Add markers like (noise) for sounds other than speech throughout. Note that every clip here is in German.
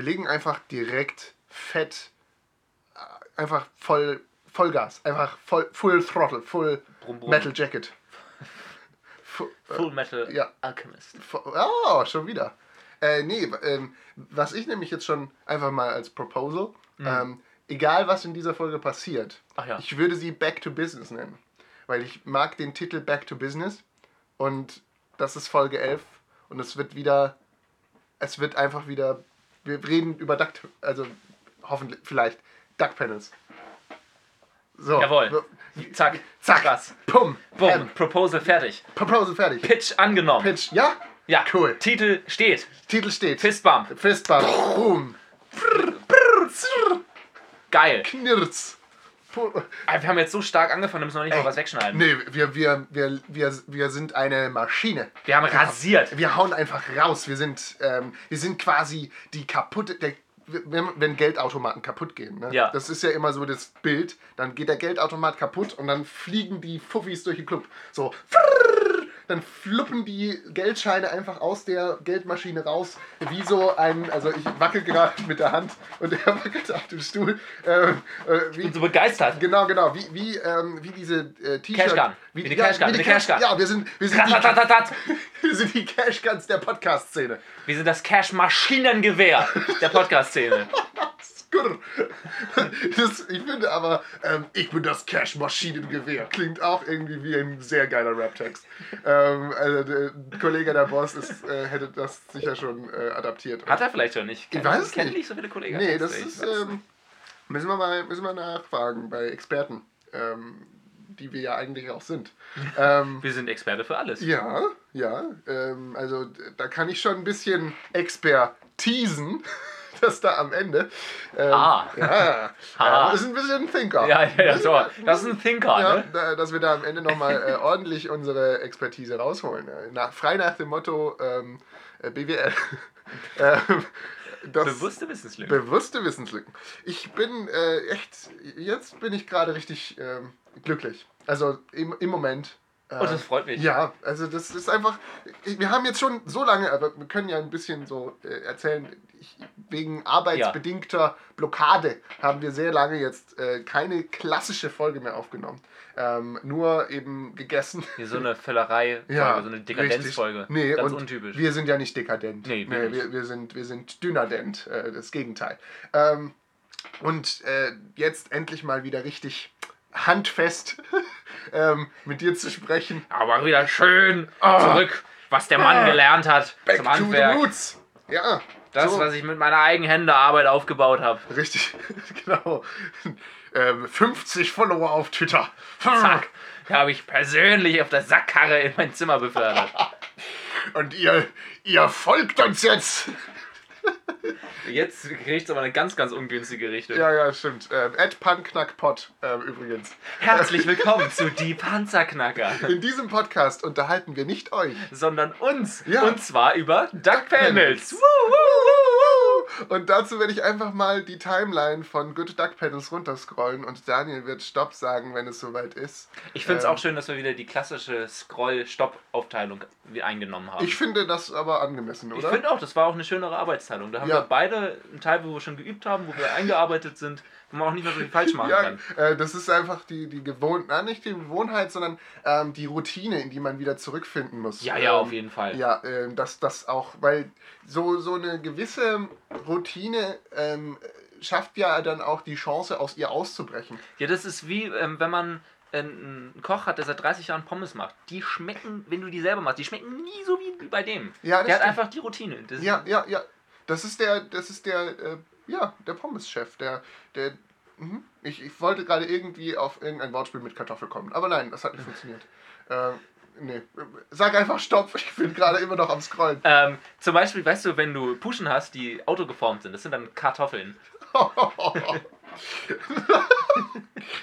Wir legen einfach direkt fett, äh, einfach voll Vollgas, einfach voll Full Throttle, Full Brumm, brumm. Metal Jacket. (laughs) Fu- Full Metal ja. Alchemist. Oh, schon wieder. Äh, nee, ähm, was ich nämlich jetzt schon einfach mal als Proposal, ähm, egal was in dieser Folge passiert, ja. ich würde sie Back to Business nennen. Weil ich mag den Titel Back to Business und das ist Folge 11 und es wird wieder, es wird einfach wieder, wir reden über Duck, also hoffentlich, vielleicht Duck Panels. So. Jawohl. Zack. Zack. Krass. Pum. Bumm. Ähm, Proposal fertig. Proposal fertig. Pitch angenommen. Pitch. Ja? Ja. Cool. Titel steht. Titel steht. Fistbump. Fistbump. Boom. Geil. Knirz. Wir haben jetzt so stark angefangen, da müssen wir nicht mal was wegschneiden. Nee, wir, wir, wir, wir, wir sind eine Maschine. Wir haben rasiert. Wir hauen einfach raus. Wir sind, ähm, wir sind quasi die kaputte. Der, wenn, Geldautomaten kaputt gehen. Ne? Ja. Das ist ja immer so das Bild. Dann geht der Geldautomat kaputt und dann fliegen die Fuffis durch den Club. So. Dann fluppen die Geldscheine einfach aus der Geldmaschine raus. Wie so ein. Also ich wackel gerade (laughs) mit der Hand und er wackelt auf dem Stuhl. Äh, äh, Ich wie, bin so begeistert. Genau, genau. Wie, wie, ähm, wie diese äh, T-Shirts. Cashgun. Wie, Wie die ja, Cashgun, wie die die Cashgun. Ja, wir sind, wir sind, die, (laughs) Ratatatat. (laughs) wir sind die Cashguns der Podcast-Szene. Wir sind das Cash-Maschinengewehr der Podcast-Szene. (laughs) Das, ich finde aber, ähm, ich bin das Cash-Maschinengewehr. Klingt auch irgendwie wie ein sehr geiler Rap-Text. Ähm, also der Kollege der Boss ist, äh, hätte das sicher schon äh, adaptiert. Hat er vielleicht schon nicht. Ich weiß es nicht. nicht so viele Kollegen. Nee, das ist. Ähm, müssen, wir mal, müssen wir nachfragen bei Experten, ähm, die wir ja eigentlich auch sind. (laughs) ähm, Wir sind Experte für alles. Ja, ja. Ähm, also da kann ich schon ein bisschen expertisen, dass da am Ende. Ähm, Ah. Ja, ja, (laughs) das ist ein bisschen ein Thinker. Ja, ja, ja, so. Das ist ein Thinker, Ja, ne? da, dass wir da am Ende nochmal äh, ordentlich unsere Expertise rausholen. Nach, frei nach dem Motto ähm, äh, BWL. (laughs) ähm, das- Bewusste Wissenslücke. Bewusste Wissenslücken. Ich bin äh, echt, jetzt bin ich gerade richtig ähm, glücklich. Also im, im Moment. Äh, Oh, das freut mich. Ja, also das ist einfach, wir haben jetzt schon so lange, aber wir können ja ein bisschen so äh, erzählen, wegen arbeitsbedingter Blockade haben wir sehr lange jetzt äh, keine klassische Folge mehr aufgenommen. Ähm, nur eben gegessen. Hier so eine Völlerei, (laughs) Ja, so eine Dekadenzfolge. Nee, Ganz untypisch. Wir sind ja nicht dekadent. Nee, wir nicht. wir, wir, sind, wir sind dünadent, äh, das Gegenteil. Ähm, und äh, jetzt endlich mal wieder richtig handfest (laughs) ähm, mit dir zu sprechen. Aber wieder schön Ah. zurück, was der Mann Ah. gelernt hat Back zum to the Handwerk. roots. Ja, Das, so, was ich mit meiner eigenen Hände Arbeit aufgebaut habe. richtig, (laughs) genau. Ähm, 50 Follower auf Twitter. Zack. Habe ich persönlich auf der Sackkarre in mein Zimmer befördert. (laughs) Und ihr, ihr folgt uns jetzt. (laughs) Jetzt kriegt es aber eine ganz, ganz ungünstige Richtung. Ja, ja, stimmt. Ähm, at Panknackpot ähm, übrigens. Herzlich (laughs) willkommen zu Die Panzerknacker. In diesem Podcast unterhalten wir nicht euch. Sondern uns. Ja. Und zwar über Duck Panels. Und dazu werde ich einfach mal die Timeline von Good Duck Panels runterscrollen und Daniel wird Stopp sagen, wenn es soweit ist. Ich finde es Ähm, auch schön, dass wir wieder die klassische Scroll-Stopp-Aufteilung eingenommen haben. Ich finde das aber angemessen, Ich oder? finde auch, das war auch eine schönere Arbeitsteilung. Da haben Ja. wir beide einen Teil, wo wir schon geübt haben, wo wir (laughs) eingearbeitet sind, wo man auch nicht mehr so viel falsch machen Ja, kann. äh, das ist einfach die, die Gewohnheit, nicht die Gewohnheit, sondern ähm, die Routine, in die man wieder zurückfinden muss. Ja, ja, ähm, auf jeden Fall. Ja, ähm, dass das auch, weil so, so eine gewisse Routine ähm, schafft ja dann auch die Chance, aus ihr auszubrechen. Ja, das ist wie, ähm, wenn man einen Koch hat, der seit 30 Jahren Pommes macht. Die schmecken, wenn du die selber machst, die schmecken nie so wie bei dem. Ja, das der hat stimmt. einfach die Routine. Das Ja, ja, ja. Das ist der, das ist der, äh, ja, der Pommes-Chef, der, der, mhm. ich, ich wollte gerade irgendwie auf irgendein Wortspiel mit Kartoffel kommen, aber nein, das hat nicht funktioniert. Äh, nee, sag einfach Stopp, (laughs) ich bin gerade immer noch am Scrollen. Ähm, zum Beispiel, weißt du, wenn du Puschen hast, die autogeformt sind, das sind dann Kartoffeln. (laughs)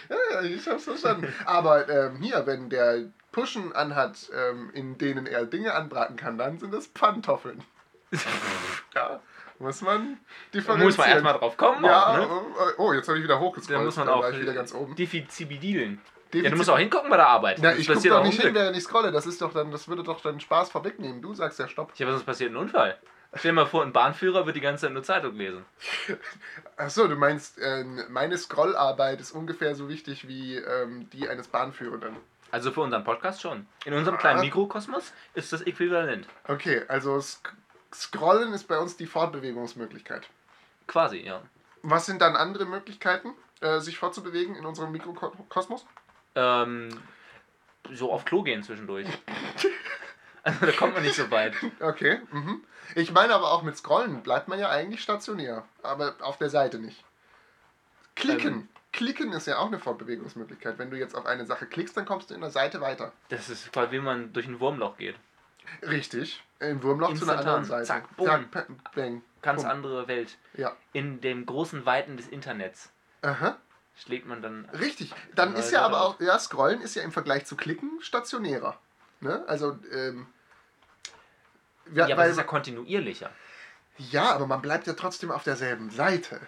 ja, ich hab's verstanden. Aber ähm, hier, wenn der Puschen anhat, ähm, in denen er Dinge anbraten kann, dann sind das Pantoffeln. (laughs) ja, muss man differenzieren. muss man erstmal drauf kommen. Ja, auch, ne? äh, oh, jetzt habe ich wieder hochgescrollt. Da muss man dann auch wieder ganz oben. Defizibidilen. Ja, Defizit- du musst auch hingucken bei der Arbeit. Na, ich gucke doch nicht hin, während ich scrolle. Das ist doch dann, das würde doch dann Spaß vorwegnehmen. Du sagst ja Stopp. Ja, aber sonst passiert ein Unfall. Stell dir mal vor, ein Bahnführer wird die ganze Zeit nur Zeitung lesen. (laughs) Achso, du meinst, äh, meine Scrollarbeit ist ungefähr so wichtig wie ähm, die eines Bahnführenden. Also für unseren Podcast schon. In unserem kleinen Ah. Mikrokosmos ist das äquivalent. Okay, also Scrollen ist bei uns die Fortbewegungsmöglichkeit. Quasi, ja. Was sind dann andere Möglichkeiten, äh, sich fortzubewegen in unserem Mikrokosmos? Ähm, so auf Klo gehen zwischendurch. (laughs) Also da kommt man nicht so weit. Okay. Mhm. Ich meine aber auch mit Scrollen bleibt man ja eigentlich stationär, aber auf der Seite nicht. Klicken. Ähm. Klicken ist ja auch eine Fortbewegungsmöglichkeit. Wenn du jetzt auf eine Sache klickst, dann kommst du in der Seite weiter. Das ist quasi wie man durch ein Wurmloch geht. Richtig. Im Wurmloch zu einer anderen Seite. Zack, bumm. Zack, bang. Ganz bumm. andere Welt. Ja. In dem großen Weiten des Internets Aha. schlägt man dann. Richtig. Dann ist ja aber auch, ja, Scrollen ist ja im Vergleich zu Klicken stationärer. Ne? Also, ähm. Ja, Ja, aber weil, es ist ja kontinuierlicher. ja, aber man bleibt ja trotzdem auf derselben Seite.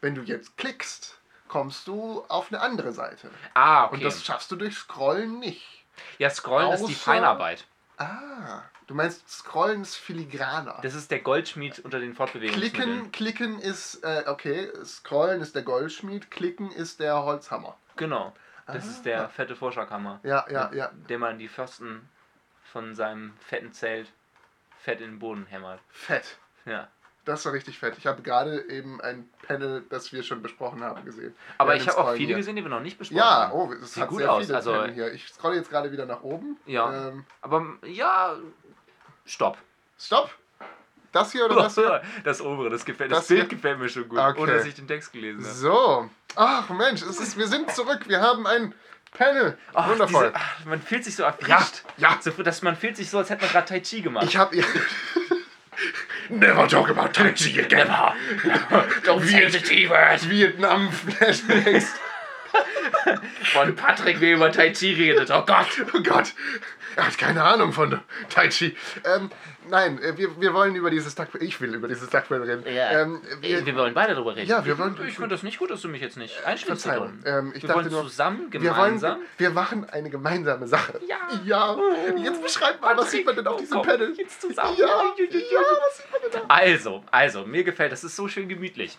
Wenn du jetzt klickst, kommst du auf eine andere Seite. Ah, okay. Und das schaffst du durch Scrollen nicht. ja, Scrollen ist die außer- Feinarbeit. Ah, du meinst Scrollen ist filigraner. Das ist der Goldschmied unter den Fortbewegungsmitteln. Klicken, klicken ist, äh, okay, Scrollen ist der Goldschmied, klicken ist der Holzhammer. Genau. Das Ah. ist der fette Vorschlaghammer, Ja, ja, ja. der man die Pfosten von seinem fetten Zelt fett in den Boden hämmert. Fett. Ja. Das war richtig fett. Ich habe gerade eben ein Panel, das wir schon besprochen haben, gesehen. Aber Während ich habe auch viele hier. gesehen, die wir noch nicht besprochen Ja, haben. oh, es Sieht hat gut sehr aus, viele also- Panel hier. Ich scrolle jetzt gerade wieder nach oben. Ja. Ähm, Aber ja, stopp. stopp! Das hier oder (laughs) das hier? Das obere, das gefällt. Das, Das Bild hier? gefällt mir schon gut, Okay. ohne dass ich den Text gelesen habe. So. Ach Mensch, es ist, wir sind zurück. Wir haben ein Panel. Ach, Wundervoll. Diese, ach, man fühlt sich so erfrischt. Ja, ja. So, dass man fühlt sich so, als hätte man gerade Tai Chi gemacht. Ich habe. (laughs) Never talk about Tai Chi again. Never. (laughs) Don't say the T-Word. Vietnam-Flashbacks. Von Patrick, wie er über Tai Chi redet. Oh Gott. Oh Gott. Er hat keine Ahnung von Tai Chi. Ähm, nein, äh, wir, wir wollen über dieses Duck. Ich will über dieses Duckpanel reden. Ja. Ähm, Wir, wir, wollen beide darüber reden. Ja, wir wollen- Ich, ich finde das nicht gut, dass du mich jetzt nicht einschließt. Verzeihung. darin. Ähm, ich wir dachte wollen nur, zusammen, wir, wollen, gemeinsam. wir machen eine gemeinsame Sache. Ja. Ja. Jetzt beschreibt mal, was sieht man denn auf Oh, diesem Panel? Jetzt zusammen. Ja, ja, was sieht man denn da? Also, also, mir gefällt, das ist so schön gemütlich.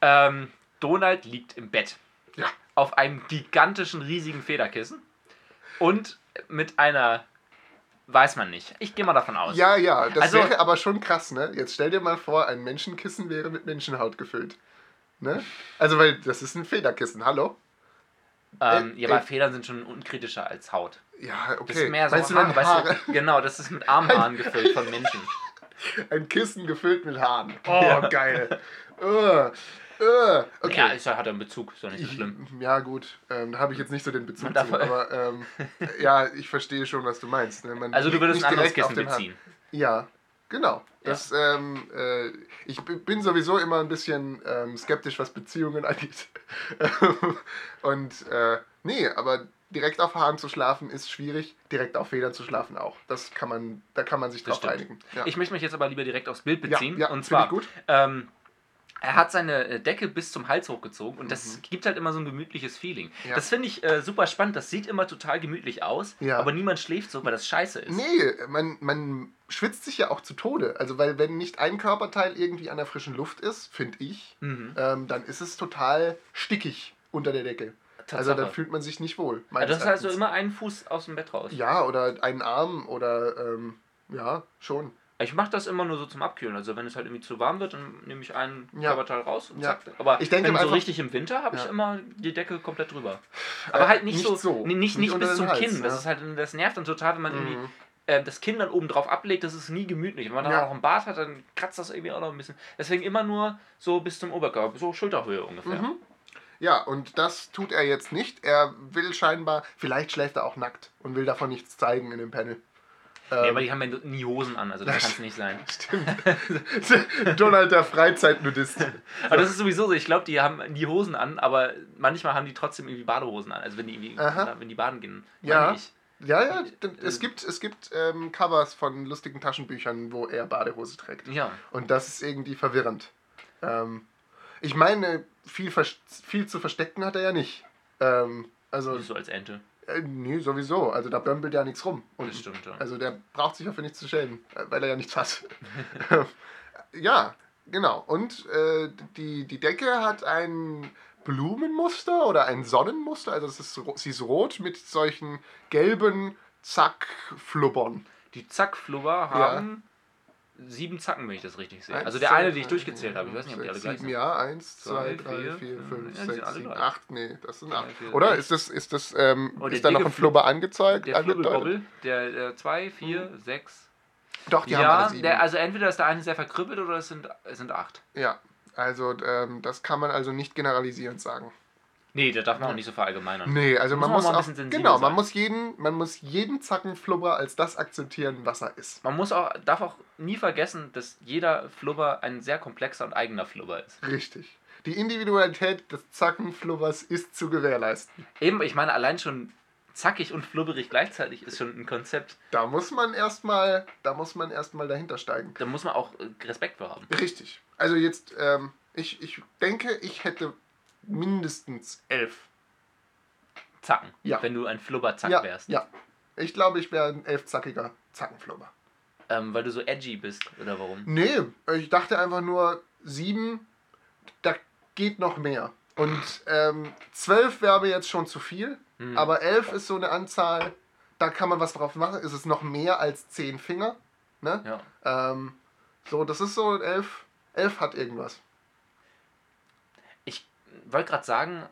Ähm, Donald liegt im Bett. Ja. Auf einem gigantischen, riesigen Federkissen. Und mit einer. Weiß man nicht. Ich gehe mal davon aus. Ja, ja, das Also- wäre aber schon krass, ne? Jetzt stell dir mal vor, ein Menschenkissen wäre mit Menschenhaut gefüllt. Ne? Also, weil das ist ein Federkissen, hallo? ähm, Äh, ja, aber äh. Federn sind schon unkritischer als Haut. Ja, okay. Das ist mehr so weißt du, Haare, weißt du, Genau, das ist mit Armhaaren (laughs) gefüllt von Menschen. Ein Kissen gefüllt mit Haaren. Oh, geil. uh, uh, okay. Ja, ist, ja- hat er einen Bezug, ist doch nicht so schlimm. Ja, gut, ähm, da habe ich jetzt nicht so den Bezug zu, aber ähm, (laughs) ja, ich verstehe schon, was du meinst. Ne? Man Also du würdest nicht ein anderes Kissen beziehen. Ja, genau. Das, ähm, äh, ich bin sowieso immer ein bisschen ähm, skeptisch, was Beziehungen (laughs) angeht. Und äh, nee, aber direkt auf Haaren zu schlafen ist schwierig, direkt auf Federn zu schlafen auch. Das kann man, da kann man sich drauf einigen. Ja. Ich möchte mich jetzt aber lieber direkt aufs Bild ja, beziehen. ja, und find zwar, gut. Ähm, er hat seine äh, Decke bis zum Hals hochgezogen und das Mhm. gibt halt immer so ein gemütliches Feeling. Ja. Das finde ich äh, super spannend. Das sieht immer total gemütlich aus, Ja. aber niemand schläft so, weil das scheiße ist. Nee, man, man schwitzt sich ja auch zu Tode. Also, weil wenn nicht ein Körperteil irgendwie an der frischen Luft ist, finde ich, Mhm. ähm, dann ist es total stickig unter der Decke. Also Tatsache. dann fühlt man sich nicht wohl. also meines das ist also immer einen Fuß aus dem Bett raus. Ja, oder einen Arm oder ähm, ja, schon. Ich mache das immer nur so zum Abkühlen. Also wenn es halt irgendwie zu warm wird, dann nehme ich einen Ja. Körperteil raus und Ja. zack. Aber Ich denke wenn so einfach- richtig im Winter habe ich Ja. immer die Decke komplett drüber. Aber Äh, halt nicht, nicht so, so. Nicht, Nicht nicht bis zum Hals, Kinn. Das ja. ist halt, das nervt dann total, wenn man irgendwie Mhm. äh, das Kinn dann oben drauf ablegt, das ist nie gemütlich. Wenn man dann Ja. auch einen Bart hat, dann kratzt das irgendwie auch noch ein bisschen. Deswegen immer nur so bis zum Oberkörper, so Schulterhöhe ungefähr. Mhm. Ja, und das tut er jetzt nicht. Er will scheinbar, vielleicht schläft er auch nackt und will davon nichts zeigen in dem Panel. Nee, Ähm, aber die haben ja nie Hosen an, also das kann es nicht sein. (laughs) Stimmt. (laughs) Donald der Freizeitnudist. (laughs) Aber das ist sowieso so, ich glaube, die haben nie Hosen an, aber manchmal haben die trotzdem irgendwie Badehosen an. Also wenn die irgendwie, wenn die baden gehen. Ja. Ja, ja. Äh, es gibt, es gibt ähm, Covers von lustigen Taschenbüchern, wo er Badehose trägt. Ja. Und das ist irgendwie verwirrend. Ähm, ich meine, viel, viel zu verstecken hat er ja nicht. Ähm, also, So als Ente. äh, nee, sowieso. Also da bömpelt ja nichts rum. Und, Das stimmt, ja. Also der braucht sich dafür nichts zu schämen, äh, weil er ja nichts hat. (laughs) Ja, genau. Und äh, die, die Decke hat ein Blumenmuster oder ein Sonnenmuster. Also es ist, sie ist rot mit solchen gelben Zackflubbern. Die Zackflubber haben sieben Zacken, wenn ich das richtig sehe. Also der Eins, eine, zwei, die ich durchgezählt habe. Ich weiß nicht, ob die alle gleich sieben, sind. ja. Eins, zwei, Zwei, drei, vier, vier, fünf, fünf, ja, sechs, sieben, acht. Nee, das sind acht. Oder? Ist das, ist das, ähm, Oh, ist da noch ein Flubber angezeigt? Der angedeutet? Flubbelbobbel, der, der zwei, vier, sechs. Doch, die haben Ja, alle sieben. der, also entweder ist der eine sehr verkrüppelt oder es sind, es sind acht. ja, also ähm, das kann man also nicht generalisierend sagen. Nee, da darf man auch nicht so verallgemeinern. Nee, also Muss man man muss mal ein auch, genau, man sein. muss jeden, man muss jeden Zackenflubber als das akzeptieren, was er ist. Man muss auch, darf auch nie vergessen, dass jeder Flubber ein sehr komplexer und eigener Flubber ist. Richtig. Die Individualität des Zackenflubbers ist zu gewährleisten. Eben, ich meine, allein schon zackig und flubberig gleichzeitig ist schon ein Konzept. Da muss man erstmal, da muss man erstmal dahinter steigen. Da muss man auch äh, Respekt für haben. Richtig. Also jetzt, ähm, ich, ich denke, ich hätte mindestens elf. Zacken. Ja. Wenn du ein Flubberzack ja, wärst. ja. Ich glaube, ich wäre ein elfzackiger Zackenflubber. Ähm, weil du so edgy bist, oder warum? Nee, ich dachte einfach nur, sieben, da geht noch mehr. Und ähm, zwölf wäre jetzt schon zu viel, Hm. aber elf ist so eine Anzahl, da kann man was drauf machen. Ist es noch mehr als zehn Finger? Ne? Ja. Ähm, so, das ist so elf. Elf hat irgendwas. Ich wollte gerade sagen,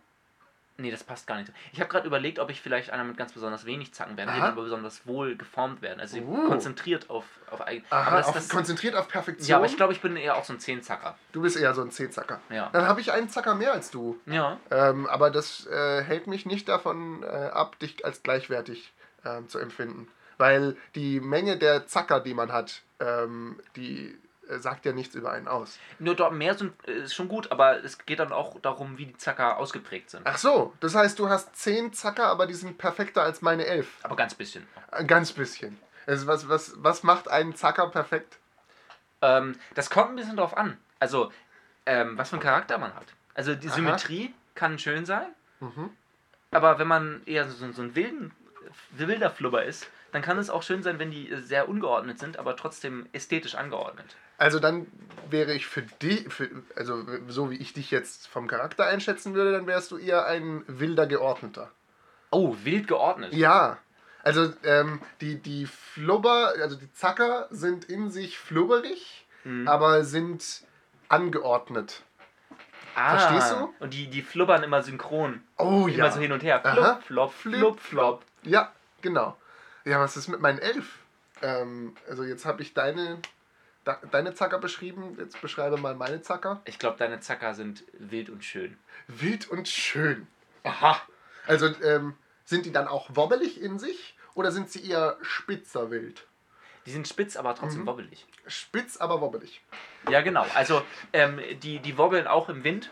nee, das passt gar nicht. Ich habe gerade überlegt, ob ich vielleicht einer mit ganz besonders wenig Zacken werden, die Aha. aber besonders wohl geformt werden. Also Uh. konzentriert auf, auf eigen. Aha, aber das, auf, das, konzentriert auf Perfektion. ja, aber ich glaube, ich bin eher auch so ein Zehnzacker. du bist eher so ein Zehnzacker. Ja. Dann habe ich einen Zacker mehr als du. Ja. Ähm, aber das äh, hält mich nicht davon äh, ab, dich als gleichwertig ähm, zu empfinden. Weil die Menge der Zacker, die man hat, ähm, die sagt ja nichts über einen aus. Nur dort mehr sind äh, ist schon gut, aber es geht dann auch darum, wie die Zacker ausgeprägt sind. Ach so, das heißt, du hast zehn Zacker, aber die sind perfekter als meine elf. Aber ganz bisschen. Ein ganz bisschen. Also was, was, was macht einen Zacker perfekt? Ähm, das kommt ein bisschen drauf an. Also, ähm, was für einen Charakter man hat. Also die Aha. Symmetrie kann schön sein, Mhm. aber wenn man eher so, so ein wilden, wilder Flubber ist, dann kann es auch schön sein, wenn die äh, sehr ungeordnet sind, aber trotzdem ästhetisch angeordnet. Also dann wäre ich für dich, für, also so wie ich dich jetzt vom Charakter einschätzen würde, dann wärst du eher ein wilder Geordneter. Oh, wild geordnet. Ja, also ähm, die, die Flubber, also die Zacker sind in sich flubberig, Mhm. aber sind angeordnet. ah, verstehst du? Und die, die flubbern immer synchron. Oh Immer so hin und her. Aha. Flup, flop, flup, flop. Ja, genau. Ja, was ist mit meinen Elf? Ähm, also jetzt habe ich deine, deine Zacker beschrieben, jetzt beschreibe mal meine Zacker. Ich glaube, deine Zacker sind wild und schön. Wild und schön. Aha. Also ähm, sind die dann auch wobbelig in sich oder sind sie eher spitzer wild? Die sind spitz, aber trotzdem Mhm. wobbelig. Spitz, aber wobbelig. Ja, genau. Also, ähm, die, die wobbeln auch im Wind,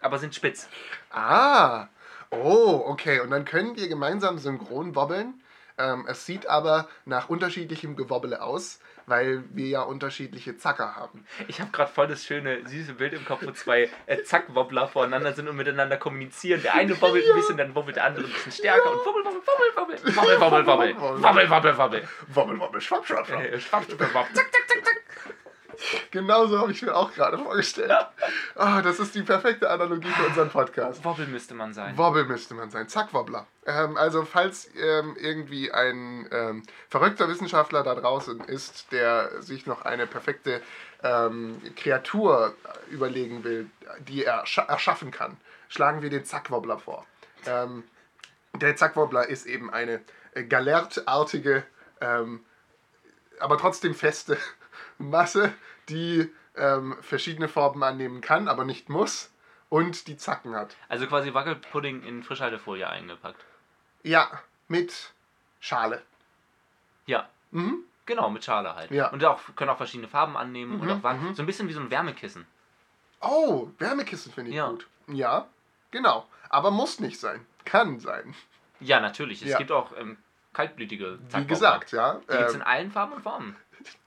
aber sind spitz. Ah, oh, okay. Und dann können wir gemeinsam synchron wobbeln. Ähm, es sieht aber nach unterschiedlichem Gewobbele aus, weil wir ja unterschiedliche Zacker haben. Ich habe gerade voll das schöne, süße Bild im Kopf, wo zwei äh, Zackwobbler voreinander sind und miteinander kommunizieren. Der eine wobbelt ein bisschen, dann wobbelt der andere ein bisschen stärker und wobbel, wobbel, wobbel, wobbel. Wobbel, wobbel, wobbel. Wobbel, wobbel, wobbel. Wobbel, wobbel, schwapp, schwapp, schwapp. Äh, Schwapp, schwapp, schwapp. Zack, zack, zack, zack. (laughs) Genauso habe ich mir auch gerade vorgestellt. (laughs) Ah, das ist die perfekte Analogie für unseren Podcast. Wobbel müsste man sein. Wobbel müsste man sein. Zack, Wobbler. Ähm, also, falls ähm, irgendwie ein ähm, verrückter Wissenschaftler da draußen ist, der sich noch eine perfekte ähm, Kreatur überlegen will, die er erscha- erschaffen kann, schlagen wir den Zackwobbler vor. Ähm, der Zackwobbler ist eben eine äh, galertartige, ähm, aber trotzdem feste Masse, die ähm, verschiedene Formen annehmen kann, aber nicht muss und die Zacken hat. Also quasi Wackelpudding in Frischhaltefolie eingepackt. Ja, mit Schale. Ja, Mhm. genau, mit Schale halt. Ja. Und auch, können auch verschiedene Farben annehmen und Mhm, auch Wand. mhm. So ein bisschen wie so ein Wärmekissen. Oh, Wärmekissen finde ich Ja. gut. Ja, genau. Aber muss nicht sein. Kann sein. Ja, natürlich. Es Ja. gibt auch ähm, kaltblütige Wie Zackwobbler. gesagt, ja. Die gibt es in Ähm, allen Farben und Formen.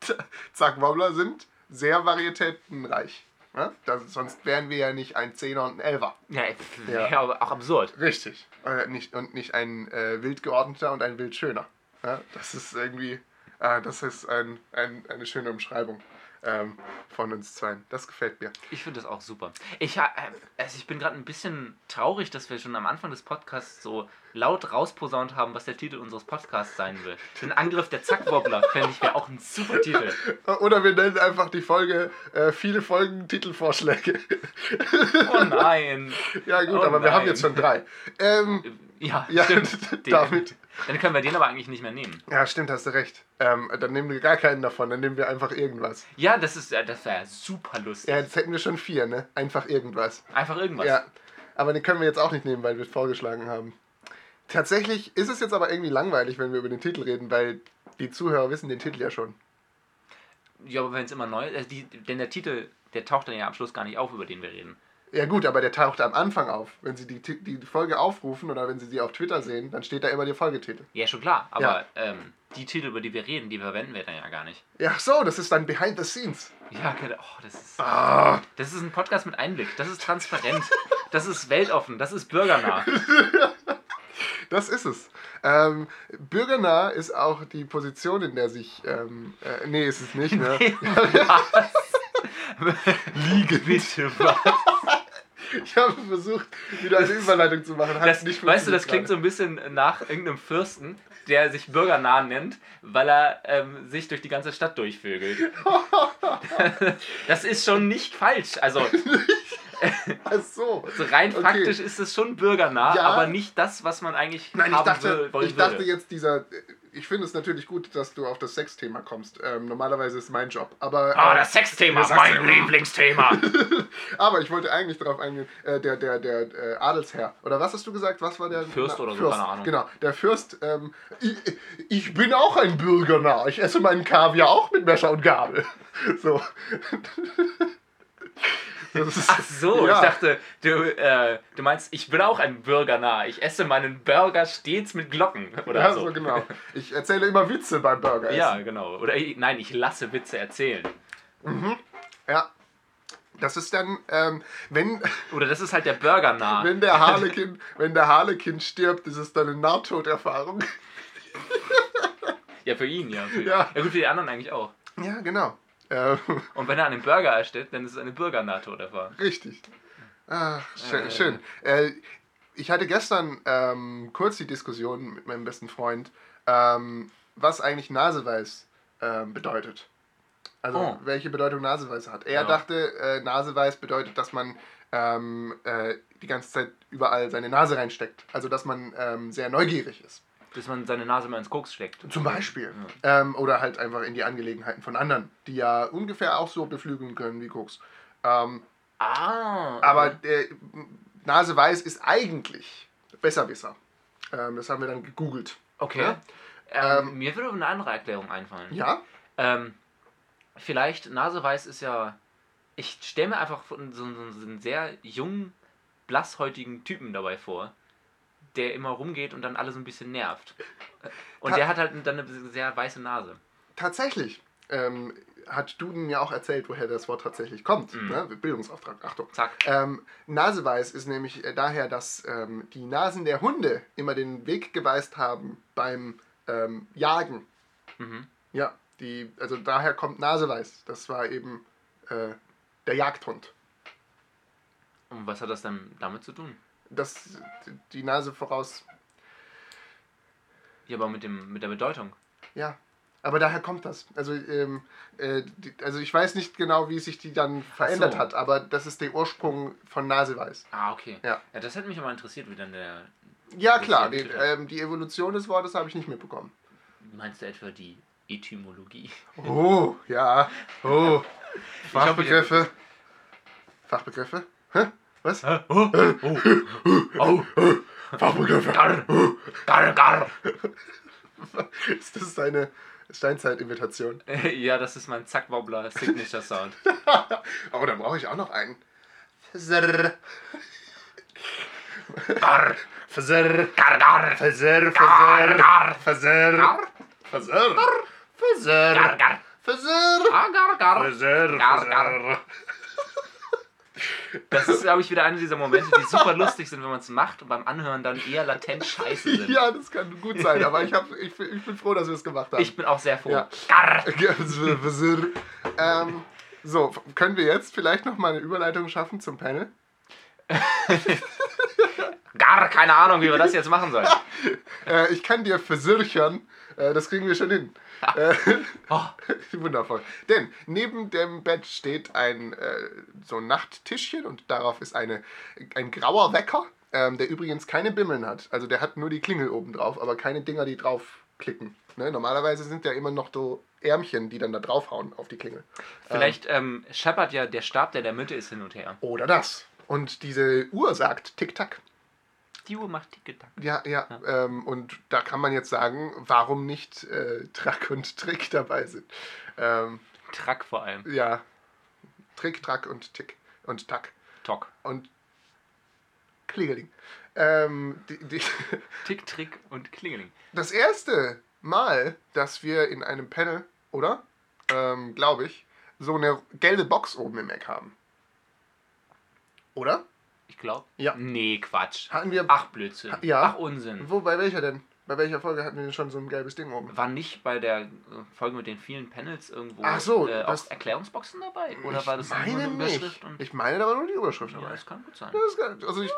(laughs) Zackwobbler sind sehr varietätenreich. Ja? Das, sonst wären wir ja nicht ein Zehner und ein Elfer. Ja, Ja. (laughs) aber auch absurd. Richtig. Äh, nicht, und nicht ein äh, wild geordneter und ein wild schöner. Ja? Das ist irgendwie, äh, das ist ein, ein, eine schöne Umschreibung. Ähm, von uns zweien. Das gefällt mir. Ich finde das auch super. Ich, äh, also ich bin gerade ein bisschen traurig, dass wir schon am Anfang des Podcasts so laut rausposaunt haben, was der Titel unseres Podcasts sein will. Den Angriff der Zackwobbler, fände ich, wäre auch ein super Titel. Oder wir nennen einfach die Folge äh, viele Folgen Titelvorschläge. Oh nein. ja gut, Oh aber wir haben nein. jetzt schon drei. Ähm, Ja, ja, stimmt. (laughs) Damit. Dann können wir den aber eigentlich nicht mehr nehmen. Ja, stimmt, hast du recht. Ähm, dann nehmen wir gar keinen davon, dann nehmen wir einfach irgendwas. Ja, das ist, äh, das wäre super lustig. Ja, jetzt hätten wir schon vier, ne? Einfach irgendwas. Einfach irgendwas. Ja, aber den können wir jetzt auch nicht nehmen, weil wir es vorgeschlagen haben. Tatsächlich ist es jetzt aber irgendwie langweilig, wenn wir über den Titel reden, weil die Zuhörer wissen den Titel ja schon. Ja, aber wenn es immer neu ist, die, denn der Titel, der taucht dann ja am Schluss gar nicht auf, über den wir reden. Ja gut, aber der taucht am Anfang auf. Wenn Sie die, die Folge aufrufen oder wenn Sie sie auf Twitter sehen, dann steht da immer der Folgetitel. Ja, schon klar, aber Ja. ähm, die Titel, über die wir reden, die verwenden wir dann ja gar nicht. Ja, ach so, das ist dann Behind the Scenes. Ja, genau. oh, das ist. Ah, Das ist ein Podcast mit Einblick. Das ist transparent. (laughs) Das ist weltoffen. Das ist bürgernah. (laughs) das ist es. Ähm, bürgernah ist auch die Position, in der sich. Ähm, äh, nee, ist es nicht, ne? (laughs) was? Liege bitte, was? (laughs) Ich habe versucht, wieder eine Überleitung zu machen. Hat Das, nicht weißt du, das klingt so ein bisschen nach irgendeinem Fürsten, der sich bürgernah nennt, weil er ähm, sich durch die ganze Stadt durchvögelt. (laughs) Das ist schon nicht falsch. Also. (laughs) Ach so. so rein Okay. faktisch ist es schon bürgernah, Ja. aber nicht das, was man eigentlich Nein, ich haben dachte, will, wollen ich dachte jetzt dieser. Ich finde es natürlich gut, dass du auf das Sexthema kommst. Ähm, normalerweise ist mein Job. Aber, Ah, äh, das Sexthema, sagst mein du. Lieblingsthema. (laughs) aber ich wollte eigentlich darauf eingehen, äh, der, der, der äh, Adelsherr. Oder was hast du gesagt? Was war der? Fürst oder so, Fürst. keine Ahnung. Genau, der Fürst. Ähm, ich, ich bin auch ein Bürgernah. Ich esse meinen Kaviar auch mit Messer und Gabel. (laughs) So. Ist, Ach so, ja. ich dachte, du, äh, du meinst, ich bin auch ein Bürgernah. Ich esse meinen Burger stets mit Glocken. Oder Ja, so. so genau. Ich erzähle immer Witze beim Burger. Ja, genau. Oder ich, nein, ich lasse Witze erzählen. Ja. Das ist dann, ähm, wenn, (laughs) Oder das ist halt der Burgernah. wenn der Harlekin, (laughs) wenn der Harlekin stirbt, ist es dann eine Nahtoderfahrung. Ja, für ihn, ja. Für, Ja. ja, gut, für die anderen eigentlich auch. Ja, genau. Ähm, Und wenn er einen Burger erstellt, dann ist es eine Bürgernah-Toderfahrung. richtig. Ach, schön. Äh. schön. Äh, ich hatte gestern ähm, kurz die Diskussion mit meinem besten Freund, ähm, was eigentlich Naseweiß ähm, bedeutet. Also Oh. welche Bedeutung Naseweiß hat. Er Ja. dachte, äh, Naseweiß bedeutet, dass man ähm, äh, die ganze Zeit überall seine Nase reinsteckt. Also dass man sehr neugierig ist. Bis man seine Nase mal ins Koks steckt. Zum Beispiel. Ähm, oder halt einfach in die Angelegenheiten von anderen, die ja ungefähr auch so beflügeln können wie Koks. Ähm, Ah. aber äh, Nase weiß ist eigentlich Besserwisser. Ähm, das haben wir dann gegoogelt. Okay. Ja? Ähm, Ähm, mir würde eine andere Erklärung einfallen. Ja? Ähm, vielleicht, Naseweiß ist ja. Ich stelle mir einfach so, so, so einen sehr jungen, blasshäutigen Typen dabei vor, der immer rumgeht und dann alle so ein bisschen nervt. Und Ta- der hat halt dann eine sehr weiße Nase. Tatsächlich. Ähm, hat Duden ja auch erzählt, woher das Wort tatsächlich kommt. Mhm. Ne? Bildungsauftrag, Achtung. Zack. Ähm, Naseweiß ist nämlich äh, daher, dass ähm, die Nasen der Hunde immer den Weg geweist haben beim ähm, Jagen. Mhm. Ja, die, also daher kommt Naseweiß. Das war eben äh, der Jagdhund. Und was hat das dann damit zu tun? Das die Nase voraus. Ja, aber mit, dem, mit der Bedeutung. Ja, aber daher kommt das. Also, ähm, äh, die, also ich weiß nicht genau, wie sich die dann verändert so. hat, aber das ist der Ursprung von Naseweiß. Ah, okay. Ja. ja das hätte mich aber interessiert, wie dann der. Ja, klar, die, ähm, die Evolution des Wortes habe ich nicht mitbekommen. Meinst du etwa die Etymologie? Oh, ja. Oh. (laughs) Fachbegriffe. Fachbegriffe? Hä? Was? Oh, oh, oh, Fachbegriffe. gar, gar, gar. Ist das deine Steinzeit-Invitation? (laughs) Ja, das ist mein Zack-Wobbler Signature Sound. Oh, (laughs) da brauche ich auch noch einen. Versirr. Gar, Versirr. gar, gar, Versirr. gar, gar, Versirr. gar, Versirr. gar, gar, Versirr. gar, gar, gar. Gar, gar. Das ist, glaube ich, wieder einer dieser Momente, die super lustig sind, wenn man es macht und beim Anhören dann eher latent scheiße sind. Ja, das kann gut sein, aber ich, hab, ich, ich bin froh, dass wir es gemacht haben. Ich bin auch sehr froh. Ja. (laughs) Ähm, so, können wir jetzt vielleicht noch mal eine Überleitung schaffen zum Panel? (laughs) Gar keine Ahnung, wie wir das jetzt machen sollen. Äh, ich kann dir versichern, äh, das kriegen wir schon hin. Äh, (laughs) wundervoll. Denn neben dem Bett steht ein äh, so ein Nachttischchen und darauf ist eine, ein grauer Wecker, ähm, der übrigens keine Bimmeln hat. Also der hat nur die Klingel oben drauf, aber keine Dinger, die draufklicken. Ne? Normalerweise sind ja immer noch so Ärmchen, die dann da draufhauen auf die Klingel. vielleicht ähm, scheppert ja der Stab, der in der Mitte ist, hin und her. Oder das. Und diese Uhr sagt Tick-Tack. Die Uhr macht Tick-Tack. Ja, ja. Ähm, und da kann man jetzt sagen, warum nicht äh, Track und Trick dabei sind. Ähm, Track vor allem. ja. Trick, Track und Tick und Tack Tock. und Klingeling. Ähm, die, die, (laughs) Tick, Trick und Klingeling. das erste Mal, dass wir in einem Panel, oder? Ähm, Glaube ich, so eine gelbe Box oben im Eck haben. Oder? Glaube. Ja. Nee, Quatsch. Hatten wir. Ach, Blödsinn. Ja. Ach, Unsinn. Wo, bei welcher denn? Bei welcher Folge hatten wir denn schon so ein gelbes Ding oben? War nicht bei der äh, Folge mit den vielen Panels irgendwo Ach so, äh, auch Erklärungsboxen dabei? Oder ich war das nur meine eine Überschrift? Ich meine, da war nur die Überschrift ja, dabei. das kann gut sein. Gar- Also ich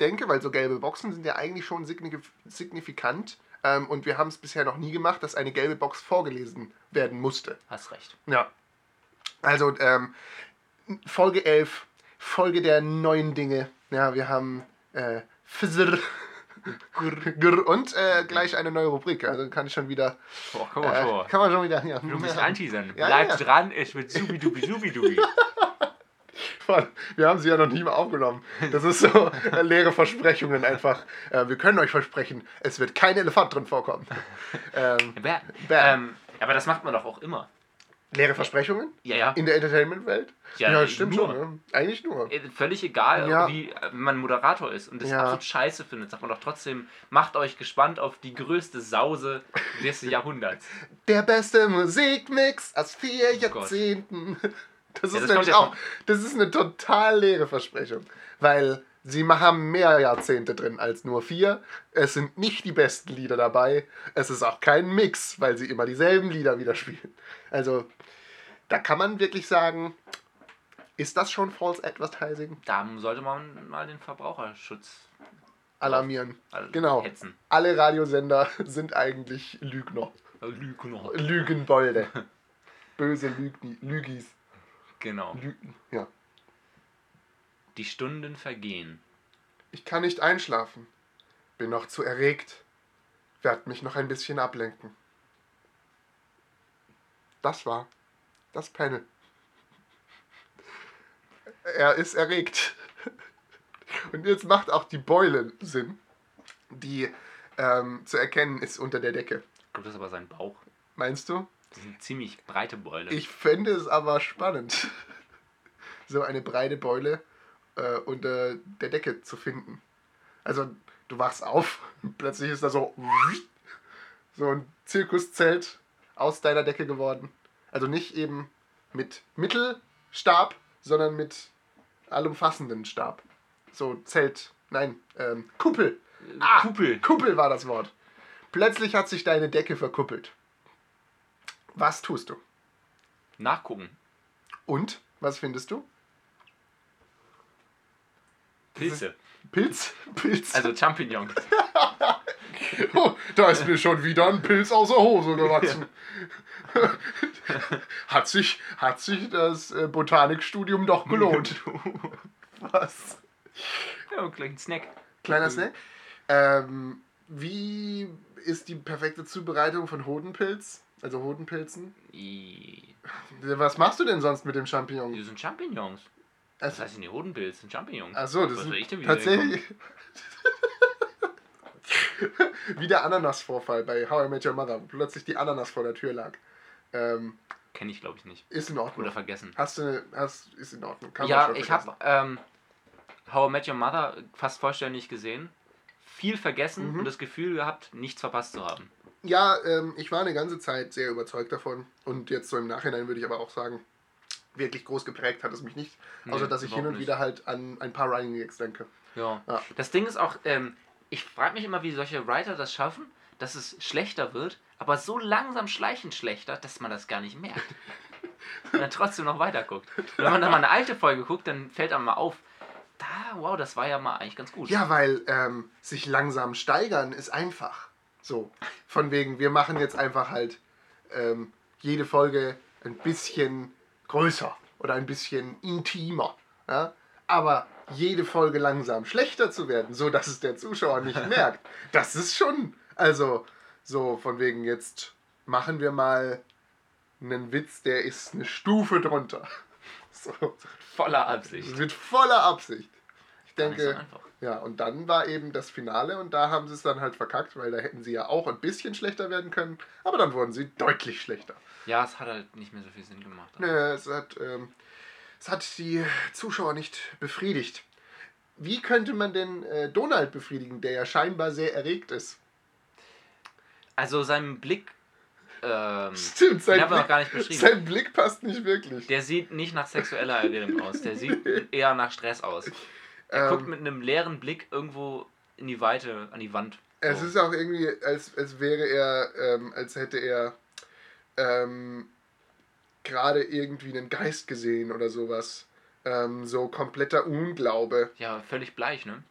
denke, weil so gelbe Boxen sind ja eigentlich schon signif- signifikant. Ähm, und wir haben es bisher noch nie gemacht, dass eine gelbe Box vorgelesen werden musste. Hast recht. Ja. Also ähm, Folge 11, Folge der neuen Dinge. Ja, wir haben äh, Fizzer. Und äh, gleich eine neue Rubrik. Also kann ich schon wieder. Boah, komm mal Äh, vor. kann man schon wieder. Ja, Du bist anteasern. Ja, Bleib ja. dran, es wird subi-dubi subi-dubi. (laughs) Voll. Wir haben sie ja noch nie mal aufgenommen. Das ist so äh, leere Versprechungen einfach. Äh, wir können euch versprechen, es wird kein Elefant drin vorkommen. (laughs) Ähm. Bäh. Ähm, aber das macht man doch auch immer. Leere Versprechungen Ja, ja. in der Entertainment-Welt? Ja, stimmt nur. schon. Ne? Eigentlich nur. Äh, Völlig egal, Ja. wie äh, man Moderator ist und das Ja. absolut scheiße findet, sagt man doch trotzdem, macht euch gespannt auf die größte Sause des (laughs) Jahrhunderts. Der beste Musikmix aus vier Oh. Jahrzehnten. Das ist das nämlich ja auch, das ist eine total leere Versprechung. Weil sie haben mehr Jahrzehnte drin als nur vier. Es sind nicht die besten Lieder dabei. Es ist auch kein Mix, weil sie immer dieselben Lieder wieder spielen. Also, da kann man wirklich sagen, ist das schon False Advertising? Da sollte man mal den Verbraucherschutz Alarmieren. äh, Genau. hetzen. Alle Radiosender (laughs) sind eigentlich Lügner. Äh, Lügner. Lügenbolde. Böse Lügni, Lügis. Genau. Lügen. Ja. Die Stunden vergehen. Ich kann nicht einschlafen. Bin noch zu erregt. Werd mich noch ein bisschen ablenken. Das war das Panel. Er ist erregt. Und jetzt macht auch die Beule Sinn, die ähm, zu erkennen ist unter der Decke. Ich glaube, das ist aber sein Bauch. Meinst du? Das ist eine ziemlich breite Beule. Ich fände es aber spannend, so eine breite Beule äh, unter der Decke zu finden. Also, du wachst auf, und (laughs) plötzlich ist da so, (laughs) so ein Zirkuszelt aus deiner Decke geworden. Also nicht eben mit Mittelstab, sondern mit allumfassenden Stab. So Zelt, nein, ähm, Kuppel. Ah, Kuppel. Kuppel war das Wort. Plötzlich hat sich deine Decke verkuppelt. Was tust du? Nachgucken. Und? Was findest du? Pilze. Pilz? Pilz? Also Champignons. (laughs) oh, da ist mir schon wieder ein Pilz aus der Hose gewachsen. (laughs) hat, sich, hat sich das äh, Botanikstudium doch gelohnt. (laughs) Was? Ja, gleich ein Snack. Kleiner Snack. Ähm, wie ist die perfekte Zubereitung von Hodenpilz? Also Hodenpilzen? I- Was machst du denn sonst mit dem Champignon? Die sind Champignons. Das heißt, die Hodenpilz sind Champignons. Achso, das Was ich denn tatsächlich. (laughs) Wie der Ananas-Vorfall bei How I Met Your Mother, wo plötzlich die Ananas vor der Tür lag. Ähm, Kenne ich, glaube ich, nicht. ist in Ordnung. Oder vergessen. Hast du, hast, ist in Ordnung. Kann man ja, ich habe ähm, How I Met Your Mother fast vollständig gesehen. Viel vergessen Mhm. und das Gefühl gehabt, nichts verpasst zu haben. Ja, ähm, ich war eine ganze Zeit sehr überzeugt davon. Und jetzt so im Nachhinein würde ich aber auch sagen, wirklich groß geprägt hat es mich nicht. Nee, außer dass ich hin und nicht. wieder halt an ein paar Running Gags denke. Ja. Ja. Das Ding ist auch, ähm, ich frage mich immer, wie solche Writer das schaffen, dass es schlechter wird, aber so langsam schleichend schlechter, dass man das gar nicht merkt. (laughs) und dann trotzdem noch weiter guckt. Und wenn man dann mal eine alte Folge guckt, dann fällt einem mal auf, da, wow, das war ja mal eigentlich ganz gut. Ja, weil ähm, sich langsam steigern ist einfach. So, von wegen, wir machen jetzt einfach halt ähm, jede Folge ein bisschen größer oder ein bisschen intimer. Ja? Aber jede Folge langsam schlechter zu werden, so dass es der Zuschauer nicht (laughs) merkt, das ist schon, also so von wegen jetzt machen wir mal einen Witz, der ist eine Stufe drunter. (laughs) So, Voller Absicht. mit voller Absicht. Ich Gar so denke, einfach. ja, und dann war eben das Finale und da haben sie es dann halt verkackt, weil da hätten sie ja auch ein bisschen schlechter werden können, aber dann wurden sie deutlich schlechter. Ja, es hat halt nicht mehr so viel Sinn gemacht. Nö, es hat, ähm, es hat die Zuschauer nicht befriedigt. Wie könnte man denn äh, Donald befriedigen, der ja scheinbar sehr erregt ist? Also sein Blick, ähm, Stimmt, den sein haben wir noch Blick, gar nicht beschrieben. sein Blick passt nicht wirklich. Der sieht nicht nach sexueller Erregung aus. Der sieht (laughs) eher nach Stress aus. Er Ähm, guckt mit einem leeren Blick irgendwo in die Weite, an die Wand. Es So. ist auch irgendwie, als, als wäre er, ähm, als hätte er ähm, gerade irgendwie einen Geist gesehen oder sowas. Ähm, so kompletter Unglaube. (laughs) Ja, völlig bleich, ne?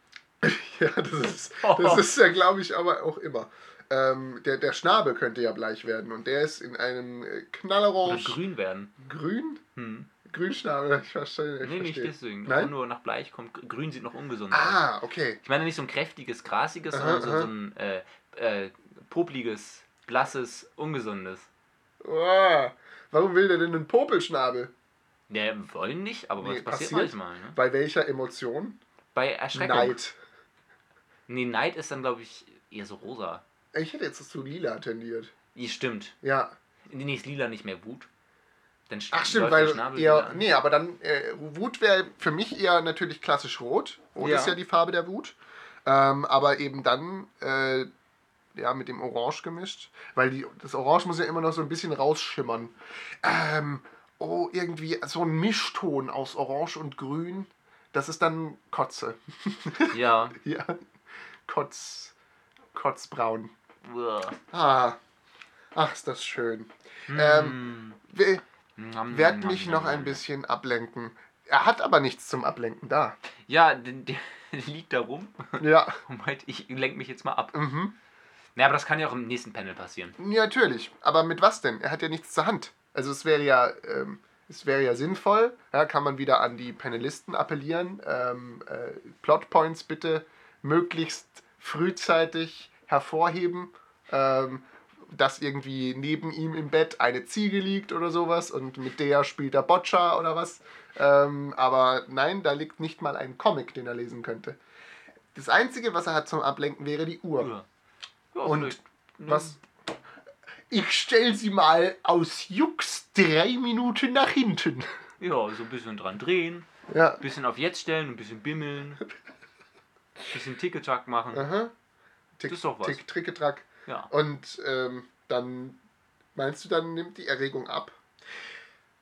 Ja, das ist, das ist ja, glaube ich, aber auch immer. Ähm, der, der Schnabel könnte ja bleich werden und der ist in einem äh, Oder knallorange grün werden. grün Hm. Grünschnabel, ich verstehe. Ich Nee, nicht deswegen. Nein? Nur nach bleich kommt. Grün sieht noch ungesund aus. Ah, okay. Ich meine nicht so ein kräftiges, grasiges, Aha, sondern so, aha. so ein äh, äh, popliges, blasses, ungesundes. Oh, warum will der denn einen Popelschnabel? Ne, wollen nicht, aber was Nee, passiert, passiert. manchmal, ne? Bei welcher Emotion? Bei Erschreckung. Neid. Nee, Neid ist dann, glaube ich, eher so rosa. Ich hätte jetzt zu lila tendiert. Die stimmt. Ja. Nee, ist lila nicht mehr Wut. Dann Ach stimmt, weil eher, nee, aber dann äh, Wut wäre für mich eher natürlich klassisch rot. Rot Ja. ist ja die Farbe der Wut. Ähm, aber eben dann äh, ja mit dem Orange gemischt, weil die, das Orange muss ja immer noch so ein bisschen rausschimmern. Ähm, oh, irgendwie so ein Mischton aus Orange und Grün. Das ist dann Kotze. (laughs) Ja. Ja, Kotz, Kotzbraun. Uah. Ah, ach, ist das schön. Hm. Ähm, we- Nom, werd nom, mich nom, noch ein bisschen ablenken. Er hat aber nichts zum Ablenken da. Ja, der, der (laughs) liegt da rum Ja, und (laughs) meint, ich lenke mich jetzt mal ab. mhm. Ja, aber das kann ja auch im nächsten Panel passieren. Ja, natürlich. Aber mit was denn? Er hat ja nichts zur Hand. Also es wäre ja, ähm, es wäre ja sinnvoll. Ja, kann man wieder an die Panelisten appellieren. Ähm, äh, Plotpoints bitte möglichst frühzeitig hervorheben. Ähm, dass irgendwie neben ihm im Bett eine Ziege liegt oder sowas und mit der spielt er Boccia oder was. Ähm, aber nein, da liegt nicht mal ein Comic, den er lesen könnte. Das Einzige, was er hat zum Ablenken, wäre die Uhr. Ja. Ja, Und vielleicht. was? Ich stell sie mal aus Jux drei Minuten nach hinten. Ja, so ein bisschen dran drehen, Ja. ein bisschen auf jetzt stellen, ein bisschen bimmeln, ein (laughs) bisschen Ticketack machen. Aha. Tick, Das ist doch was. Tick, Tricketrack. Ja. Und ähm, dann, meinst du, dann nimmt die Erregung ab?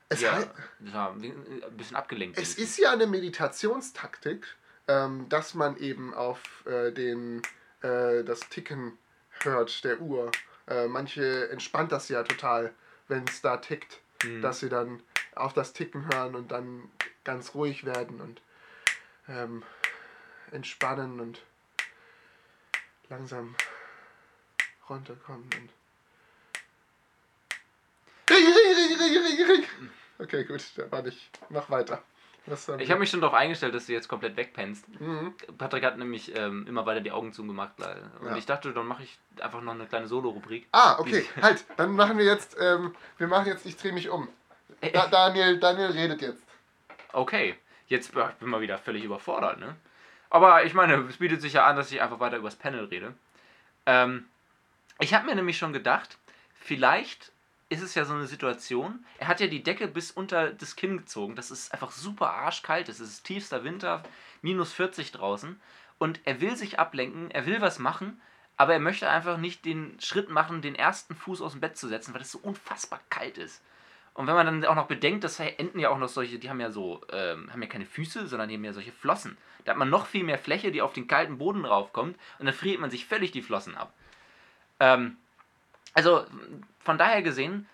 Es, ja, hei- ja, ein bisschen abgelenkt. es ist ja eine Meditationstaktik, ähm, dass man eben auf äh, den, äh, das Ticken hört der Uhr. Äh, manche entspannt das ja total, wenn es da tickt. Hm. dass sie dann auf das Ticken hören und dann ganz ruhig werden und ähm, entspannen und langsam runterkommen und Ring, ring, ring, ring, ring, ring. Okay, gut, da war ich. Mach weiter. Ich habe mich schon darauf eingestellt, dass du jetzt komplett wegpennst. Mhm. Patrick hat nämlich ähm, immer weiter die Augen zugemacht. Und Ja. ich dachte, dann mache ich einfach noch eine kleine Solo-Rubrik. Ah, okay, halt. Dann machen wir jetzt, ähm, wir machen jetzt, ich drehe mich um. Da, Daniel, Daniel redet jetzt. Okay, jetzt bin ich mal wieder völlig überfordert, ne? Aber ich meine, es bietet sich ja an, dass ich einfach weiter übers Panel rede. Ähm, ich habe mir nämlich schon gedacht, vielleicht ist es ja so eine Situation, er hat ja die Decke bis unter das Kinn gezogen, das ist einfach super arschkalt, es ist tiefster Winter, minus 40 draußen. Und er will sich ablenken, er will was machen, aber er möchte einfach nicht den Schritt machen, den ersten Fuß aus dem Bett zu setzen, weil es so unfassbar kalt ist. Und wenn man dann auch noch bedenkt, dass Enten ja auch noch solche, die haben ja so, ähm, haben ja keine Füße, sondern die haben ja solche Flossen. Da hat man noch viel mehr Fläche, die auf den kalten Boden raufkommt. Und dann friert man sich völlig die Flossen ab. Ähm, also von daher gesehen,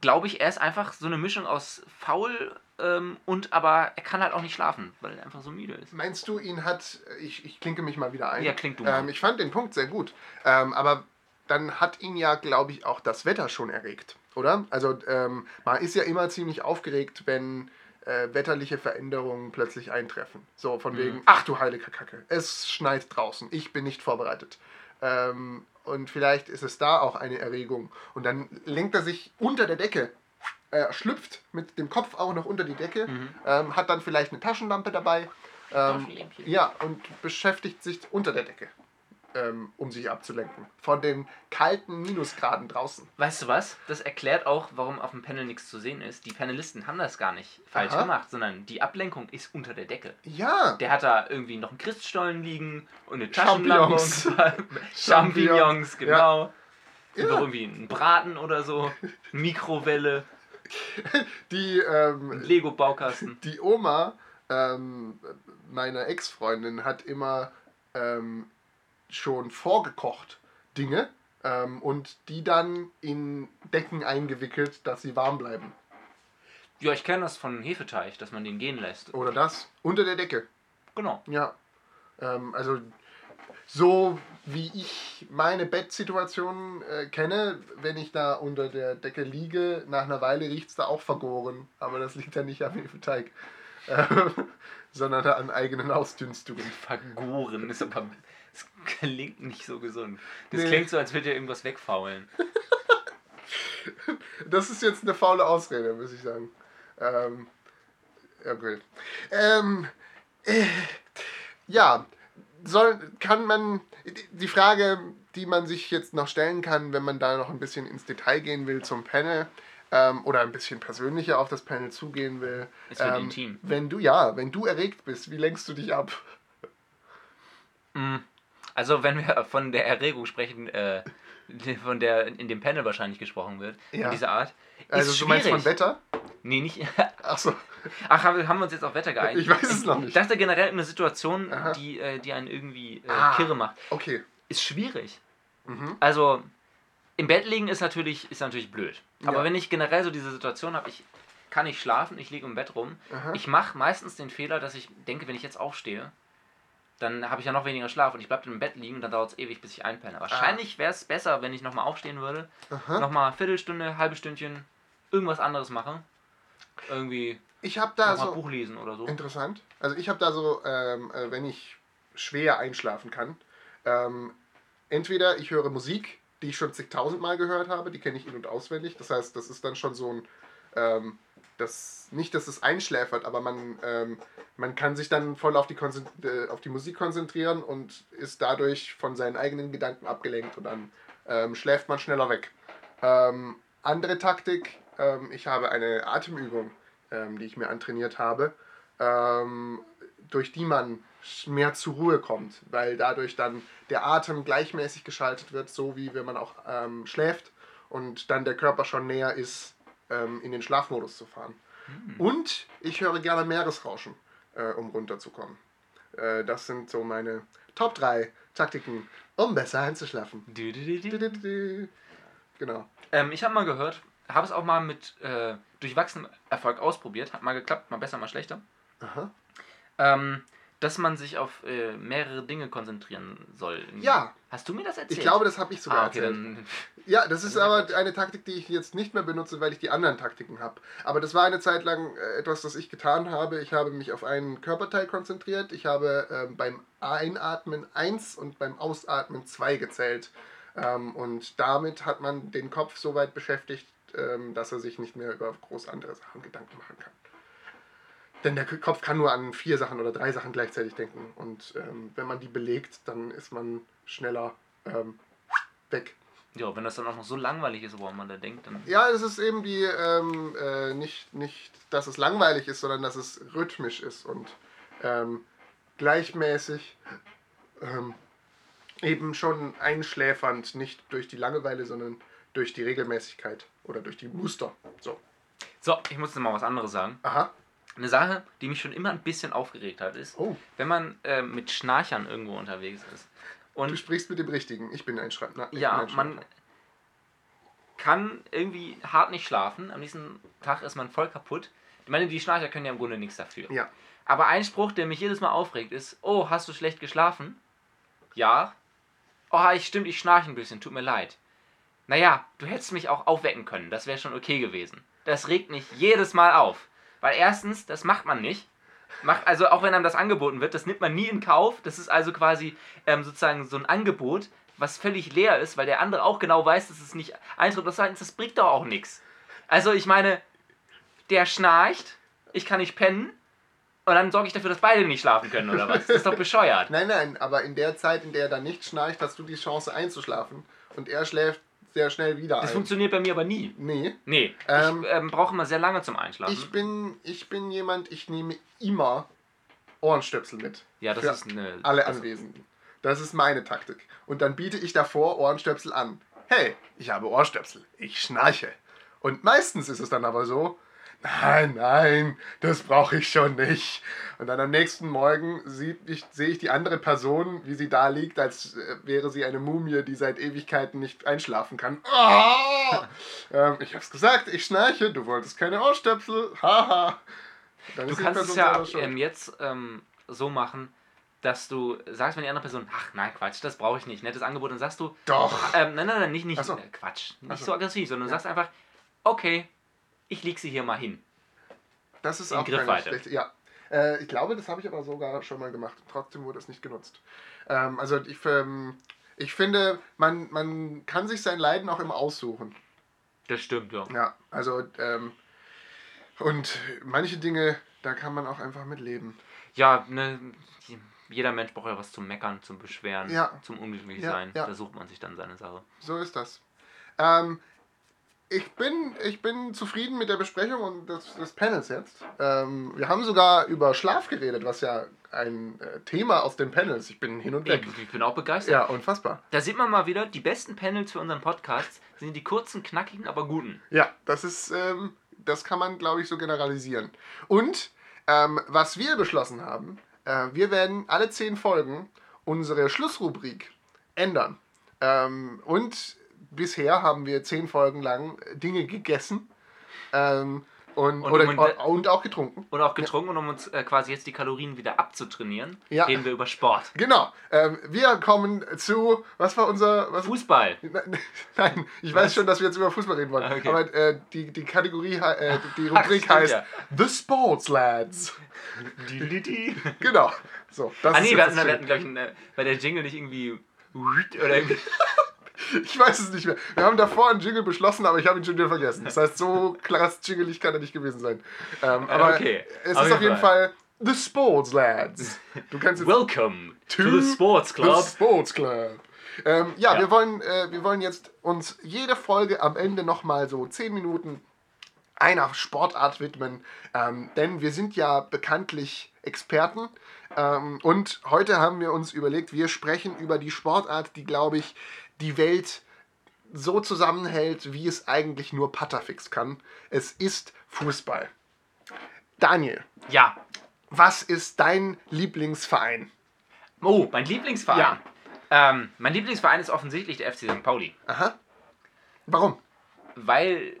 glaube ich, er ist einfach so eine Mischung aus faul ähm, und aber er kann halt auch nicht schlafen, weil er einfach so müde ist. Meinst du, ihn hat. Ich, ich klinke mich mal wieder ein. Ja, klingt du. Ähm, ich fand den Punkt sehr gut. Ähm, aber dann hat ihn ja, glaube ich, auch das Wetter schon erregt, oder? Also ähm, man ist ja immer ziemlich aufgeregt, wenn äh, wetterliche Veränderungen plötzlich eintreffen. So von wegen, ach du heilige Kacke, es schneit draußen, ich bin nicht vorbereitet. Ähm, und vielleicht ist es da auch eine Erregung. Und dann lenkt er sich unter der Decke, äh, schlüpft mit dem Kopf auch noch unter die Decke, ähm, hat dann vielleicht eine Taschenlampe dabei. Ähm, ja, und beschäftigt sich unter der Decke, ähm, um sich abzulenken. Von den kalten Minusgraden draußen. Weißt du was? Das erklärt auch, warum auf dem Panel nichts zu sehen ist. Die Panelisten haben das gar nicht falsch Aha. gemacht, sondern die Ablenkung ist unter der Decke. Ja, Der hat da irgendwie noch einen Christstollen liegen und eine Taschenlampe (laughs) Champignons. Champignons, genau. Ja. noch irgendwie einen Braten oder so, Mikrowelle, (laughs) die, ähm, Lego-Baukasten. die Oma ähm, meiner Ex-Freundin hat immer ähm, schon vorgekocht Dinge ähm, und die dann in Decken eingewickelt, dass sie warm bleiben. Ja, ich kenne das von Hefeteig, dass man den gehen lässt. Oder das? Unter der Decke. Genau. Ja. Ähm, also so wie ich meine Bettsituation äh, kenne, wenn ich da unter der Decke liege, nach einer Weile riecht es da auch vergoren. Aber das liegt ja nicht am Hefeteig, (laughs) äh, sondern an eigenen Ausdünstungen. Vergoren ist aber. Das klingt nicht so gesund. Das Nee. klingt so, als würde er irgendwas wegfaulen. (laughs) Das ist jetzt eine faule Ausrede, muss ich sagen. Ähm, ja, gut. Ähm, äh, ja, soll, kann man, die Frage, die man sich jetzt noch stellen kann, wenn man da noch ein bisschen ins Detail gehen will zum Panel, ähm, oder ein bisschen persönlicher auf das Panel zugehen will. Wird ähm, intim. Wenn du, ja, wenn du erregt bist, wie lenkst du dich ab? Mm. Also, wenn wir (laughs) von der Erregung sprechen, äh, von der in dem Panel wahrscheinlich gesprochen wird, Ja. in dieser Art. Also du meinst von. Wetter? Nee, nicht. (laughs) Ach, haben wir haben wir uns jetzt auf Wetter geeinigt? Ich weiß es noch nicht. Ich dachte generell eine Situation, Aha. die, äh, die einen irgendwie äh, Ah. kirre macht. okay. Ist schwierig. Mhm. Also, im Bett liegen ist natürlich, ist natürlich blöd. Aber Ja. wenn ich generell so diese Situation habe, ich kann nicht schlafen, ich liege im Bett rum. Aha. Ich mache meistens den Fehler, dass ich denke, wenn ich jetzt aufstehe, dann habe ich ja noch weniger Schlaf und ich bleibe im Bett liegen und dann dauert es ewig, bis ich einpenne. Wahrscheinlich wäre es besser, wenn ich nochmal aufstehen würde, nochmal Viertelstunde, halbe Stündchen, irgendwas anderes mache. Irgendwie Ich habe da nochmal so... Buch lesen oder so. Interessant. Also ich habe da so, ähm, äh, wenn ich schwer einschlafen kann, ähm, entweder ich höre Musik, die ich schon zigtausendmal gehört habe, die kenne ich in- und auswendig. Das heißt, das ist dann schon so ein, ähm, das, nicht, dass es einschläfert, aber man, ähm, man kann sich dann voll auf die, äh, auf die Musik konzentrieren und ist dadurch von seinen eigenen Gedanken abgelenkt und dann ähm, schläft man schneller weg. Ähm, andere Taktik, ähm, ich habe eine Atemübung, ähm, die ich mir antrainiert habe, ähm, durch die man mehr zur Ruhe kommt, weil dadurch dann der Atem gleichmäßig geschaltet wird, so wie wenn man auch schläft und dann der Körper schon näher ist, ähm, in den Schlafmodus zu fahren. Und ich höre gerne Meeresrauschen, äh, um runterzukommen. Äh, das sind so meine Top 3 Taktiken, um besser einzuschlafen. Du, du, du. Genau. Ähm, ich habe mal gehört, habe es auch mal mit äh, durchwachsenem Erfolg ausprobiert, hat mal geklappt, mal besser, mal schlechter, Aha. ähm, dass man sich auf äh, mehrere Dinge konzentrieren soll. Ja. Hast du mir das erzählt? Ich glaube, das habe ich sogar ah, okay, erzählt. Ja, das ist aber eine Taktik, die ich jetzt nicht mehr benutze, weil ich die anderen Taktiken habe. Aber das war eine Zeit lang äh, etwas, das ich getan habe. Ich habe mich auf einen Körperteil konzentriert. Ich habe ähm, beim Einatmen 1 und beim Ausatmen 2 gezählt. Ähm, und damit hat man den Kopf so weit beschäftigt, ähm, dass er sich nicht mehr über groß andere Sachen Gedanken machen kann. Denn der Kopf kann nur an vier Sachen oder drei Sachen gleichzeitig denken. Und ähm, wenn man die belegt, dann ist man schneller ähm, weg. ja, wenn das dann auch noch so langweilig ist, woran man da denkt, dann. Ja, es ist eben die, ähm, äh, nicht, nicht, dass es langweilig ist, sondern dass es rhythmisch ist und ähm, gleichmäßig ähm, eben schon einschläfernd, nicht durch die Langeweile, sondern durch die Regelmäßigkeit oder durch die Muster. So. So, ich muss jetzt mal was anderes sagen. Aha. Eine Sache, die mich schon immer ein bisschen aufgeregt hat, ist, Oh, wenn man äh, mit Schnarchern irgendwo unterwegs ist. du Und sprichst mit dem Richtigen. Ich bin ein bin ja, ein man kann irgendwie hart nicht schlafen. Am nächsten Tag ist man voll kaputt. Ich meine, die Schnarcher können ja im Grunde nichts dafür. Ja. Aber ein Spruch, der mich jedes Mal aufregt, ist: Oh, hast du schlecht geschlafen? Ja. Oh, ich stimmt, ich schnarche ein bisschen, tut mir leid. Naja, du hättest mich auch aufwecken können, das wäre schon okay gewesen. Das regt mich jedes Mal auf. Weil erstens, das macht man nicht. Macht, also auch wenn einem das angeboten wird, das nimmt man nie in Kauf. Das ist also quasi ähm, sozusagen so ein Angebot, was völlig leer ist, weil der andere auch genau weiß, dass es nicht eintritt. Das, heißt, das bringt doch auch nichts. Also ich meine, der schnarcht, ich kann nicht pennen und dann sorge ich dafür, dass beide nicht schlafen können oder was. Das ist doch bescheuert. (laughs) Nein, nein, aber in der Zeit, in der er dann nicht schnarcht, hast du die Chance einzuschlafen. Und er schläft sehr schnell wieder Das ein. funktioniert bei mir aber nie. Nee. Nee, Ähm, ich ähm, brauche immer sehr lange zum Einschlafen. Ich bin, ich bin jemand, ich nehme immer Ohrenstöpsel mit. ja, das für ist eine. Alle Anwesenden. Das ist meine Taktik. Und dann biete ich davor Ohrenstöpsel an. Hey, ich habe Ohrstöpsel. Ich schnarche. Und meistens ist es dann aber so, nein, nein, das brauche ich schon nicht. Und dann am nächsten Morgen ich, sehe ich die andere Person, wie sie da liegt, als äh, wäre sie eine Mumie, die seit Ewigkeiten nicht einschlafen kann. Ah! ähm, ich hab's gesagt, ich schnarche, du wolltest keine Ohrstöpsel. Haha. Dann Du kannst es ja ähm, jetzt ähm, so machen, dass du sagst, wenn die andere Person, ach nein, Quatsch, das brauche ich nicht, nettes Angebot, dann sagst du, Doch. ähm, nein, nein, nein, nicht, nicht so. äh, Quatsch, nicht so. so aggressiv, sondern du Ja. sagst einfach, okay, ich leg sie hier mal hin. Das ist In auch keine Griffweite. schlechte. Ja. Äh, ich glaube, das habe ich aber sogar schon mal gemacht. Trotzdem wurde es nicht genutzt. Ähm, also ich, ähm, ich finde, man, man kann sich sein Leiden auch immer aussuchen. Das stimmt, ja. Ja, also ähm, und manche Dinge, da kann man auch einfach mit leben. Ja, ne, jeder Mensch braucht ja was zum Meckern, zum Beschweren, Ja. zum unglücklich Ja, sein. ja. Da sucht man sich dann seine Sache. So ist das. Ähm, ich, bin, ich bin zufrieden mit der Besprechung und des, des Panels jetzt. Ähm, wir haben sogar über Schlaf geredet, was ja ein äh, Thema aus den Panels. Ich bin hin und weg. Ich, ich bin auch begeistert. Ja, unfassbar. Da sieht man mal wieder, die besten Panels für unseren Podcast sind die kurzen, knackigen, aber guten. Ja, das ist, ähm, das kann man, glaube ich, so generalisieren. Und ähm, was wir beschlossen haben, äh, wir werden alle zehn Folgen unsere Schlussrubrik ändern. Ähm, und bisher haben wir zehn Folgen lang Dinge gegessen ähm, und, Und oder, um- und auch getrunken. Und auch getrunken, und um uns äh, quasi jetzt die Kalorien wieder abzutrainieren, Ja. reden wir über Sport. Genau. Ähm, wir kommen zu, was war unser... Was, Fußball. (laughs) Nein, ich Was? weiß schon, dass wir jetzt über Fußball reden wollen. Ah, okay. Aber äh, die, die Kategorie, äh, die Ach, Rubrik stimmt heißt ja. The Sports Lads. Genau. So, das Ah ist nee, wir hatten, hatten glaube ich, äh, bei der Jingle nicht irgendwie oder irgendwie. (laughs) (laughs) Ich weiß es nicht mehr. Wir haben davor einen Jingle beschlossen, aber ich habe ihn schon wieder vergessen. Das heißt, so krass jingelig kann er nicht gewesen sein. Ähm, aber okay. es Auf ist auf jeden Fall The Sports Lads. Du kannst Welcome to, To the Sports The Club. Sports Club. Ähm, ja, Ja. Wir, wollen, äh, wir wollen jetzt uns jede Folge am Ende nochmal so 10 Minuten einer Sportart widmen. Ähm, denn wir sind ja bekanntlich Experten. Ähm, und heute haben wir uns überlegt, wir sprechen über die Sportart, die, glaube ich, die Welt so zusammenhält, wie es eigentlich nur Patterfix kann. Es ist Fußball. Daniel, Ja. was ist dein Lieblingsverein? Oh, mein Lieblingsverein. Ja. Ähm, mein Lieblingsverein ist offensichtlich der FC St. Pauli. Aha. Warum? Weil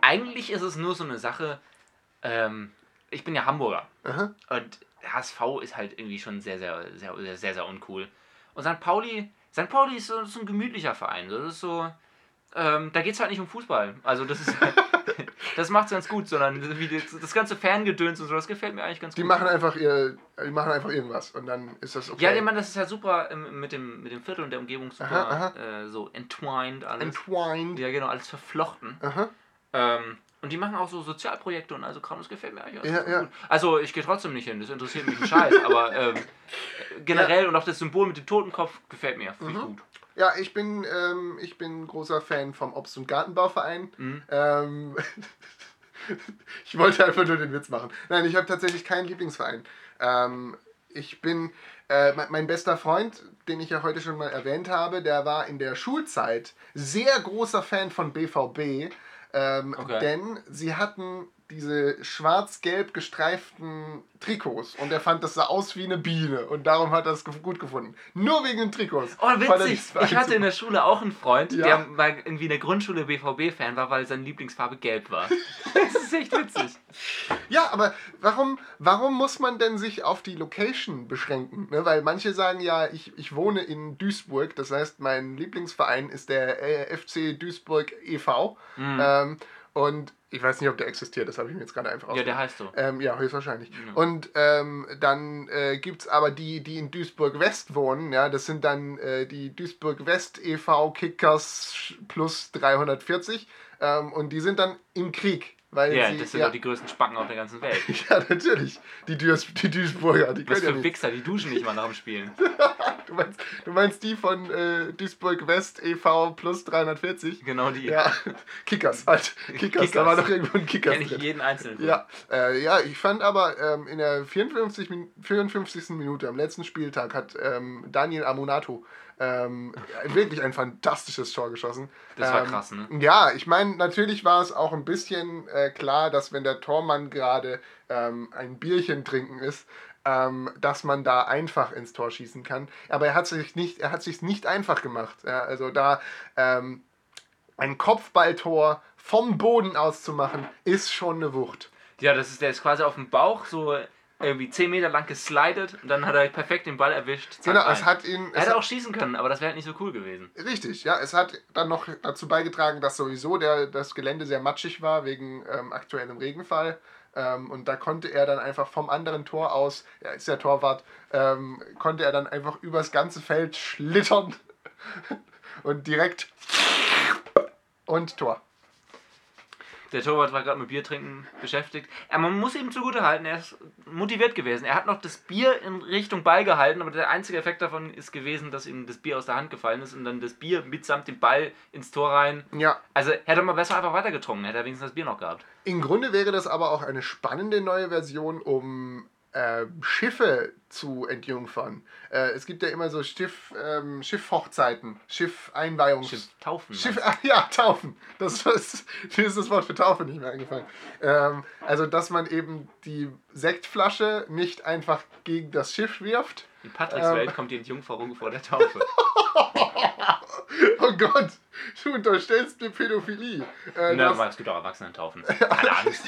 eigentlich ist es nur so eine Sache. Ähm, ich bin ja Hamburger. Aha. Und HSV ist halt irgendwie schon sehr, sehr, sehr, sehr, sehr, sehr uncool. Und St. Pauli, St. Pauli ist so, so ein gemütlicher Verein. Das ist so, ähm, da geht es halt nicht um Fußball. Also das ist, (laughs) das macht es ganz gut, sondern das, das ganze Fangedöns und so, das gefällt mir eigentlich ganz Die gut. machen einfach ihr, die machen einfach irgendwas und dann ist das okay. ja, ich meine, das ist ja super mit, dem, mit dem Viertel und der Umgebung super Aha, Äh, so entwined alles. Entwined. ja, genau, alles verflochten. Aha. Ähm, und die machen auch so Sozialprojekte und also Kram, das gefällt mir eigentlich alles Ja, ja. gut. Also ich gehe trotzdem nicht hin, das interessiert mich ein Scheiß, aber (laughs) ähm, generell und auch das Symbol mit dem Totenkopf gefällt mir, finde Mhm. gut. Ja, ich bin, ähm, ich bin großer Fan vom Obst- und Gartenbauverein. Mhm. Ähm, (laughs) ich wollte einfach nur den Witz machen. Nein, ich habe tatsächlich keinen Lieblingsverein. Ähm, ich bin, äh, mein bester Freund, den ich ja heute schon mal erwähnt habe, der war in der Schulzeit sehr großer Fan von BVB. Ähm, Okay. Denn sie hatten diese schwarz-gelb gestreiften Trikots und er fand, das sah aus wie eine Biene und darum hat er es gut gefunden. Nur wegen den Trikots. Oh, witzig. Ich hatte in der Schule auch einen Freund, Ja. der mal irgendwie in der Grundschule BVB-Fan war, weil seine Lieblingsfarbe gelb war. (laughs) Das ist echt witzig. Ja, aber warum, warum muss man denn sich auf die Location beschränken? Ne? Weil manche sagen ja, ich, ich wohne in Duisburg, das heißt, mein Lieblingsverein ist der FC Duisburg e.V. Mhm. Ähm, und ich weiß nicht, ob der existiert, das habe ich mir jetzt gerade einfach Ja, der heißt so. Ähm, ja, höchstwahrscheinlich. Ja. Und ähm, dann äh, gibt es aber die, die in Duisburg-West wohnen, ja, das sind dann äh, die Duisburg-West e.V. Kickers plus 340 ähm, und die sind dann im Krieg. Weil Ja, sie, das sind ja, doch die größten Spacken auf der ganzen Welt. (laughs) ja, natürlich. Die, Duis, die Duisburger, die Was ja für nicht. Wichser, die duschen nicht mal nach dem Spielen. (laughs) Du meinst, du meinst die von äh, Duisburg-West e.V. plus 340? Genau die. Ja, (laughs) Kickers, halt. Kickers, da Kickers. war doch irgendwo ein Kickers Kenne ich jeden einzelnen. Ja, äh, ja, ich fand aber ähm, in der 54, Min 54. Minute am letzten Spieltag hat ähm, Daniel Amunato ähm, wirklich ein fantastisches Tor geschossen. Das war ähm, krass, ne? Ja, ich meine, natürlich war es auch ein bisschen äh, klar, dass wenn der Tormann gerade ähm, ein Bierchen trinken ist, ähm, dass man da einfach ins Tor schießen kann. Aber er hat sich nicht, er hat sich nicht einfach gemacht. Ja, also da ähm, ein Kopfballtor vom Boden aus zu machen, ist schon eine Wucht. Ja, das ist, der ist quasi auf dem Bauch so irgendwie 10 Meter lang geslidet und dann hat er perfekt den Ball erwischt. zack, Genau, rein. es hat ihn. er hätte auch schießen können, aber das wäre halt nicht so cool gewesen. Richtig, ja. Es hat dann noch dazu beigetragen, dass sowieso der, das Gelände sehr matschig war wegen ähm, aktuellem Regenfall. Ähm, und da konnte er dann einfach vom anderen Tor aus, er ist ja Torwart, ähm, konnte er dann einfach übers ganze Feld schlittern (laughs) und direkt und Tor. Der Torwart war gerade mit Bier trinken beschäftigt. Aber man muss ihm zugute halten, er ist motiviert gewesen. Er hat noch das Bier in Richtung Ball gehalten, aber der einzige Effekt davon ist gewesen, dass ihm das Bier aus der Hand gefallen ist und dann das Bier mitsamt dem Ball ins Tor rein. Ja, Also hätte man besser einfach weitergetrunken, hätte er wenigstens das Bier noch gehabt. im Grunde wäre das aber auch eine spannende neue Version, um äh, Schiffe zu entjungfern. Äh, es gibt ja immer so Schiff, ähm, Schiffhochzeiten, Schiffeinweihungs... Schiff taufen. Schiff, meinst ach (laughs) ja, Taufen. Das ist, mir ist das Wort für Taufe nicht mehr eingefallen. Ähm, also, dass man eben die Sektflasche nicht einfach gegen das Schiff wirft. In Patricks ähm, Welt kommt die Entjungferung vor der Taufe. (laughs) Oh Gott, du unterstellst mir Pädophilie. Äh, Na, das, aber es gibt auch Erwachsenen-Taufen. (laughs) Keine Angst.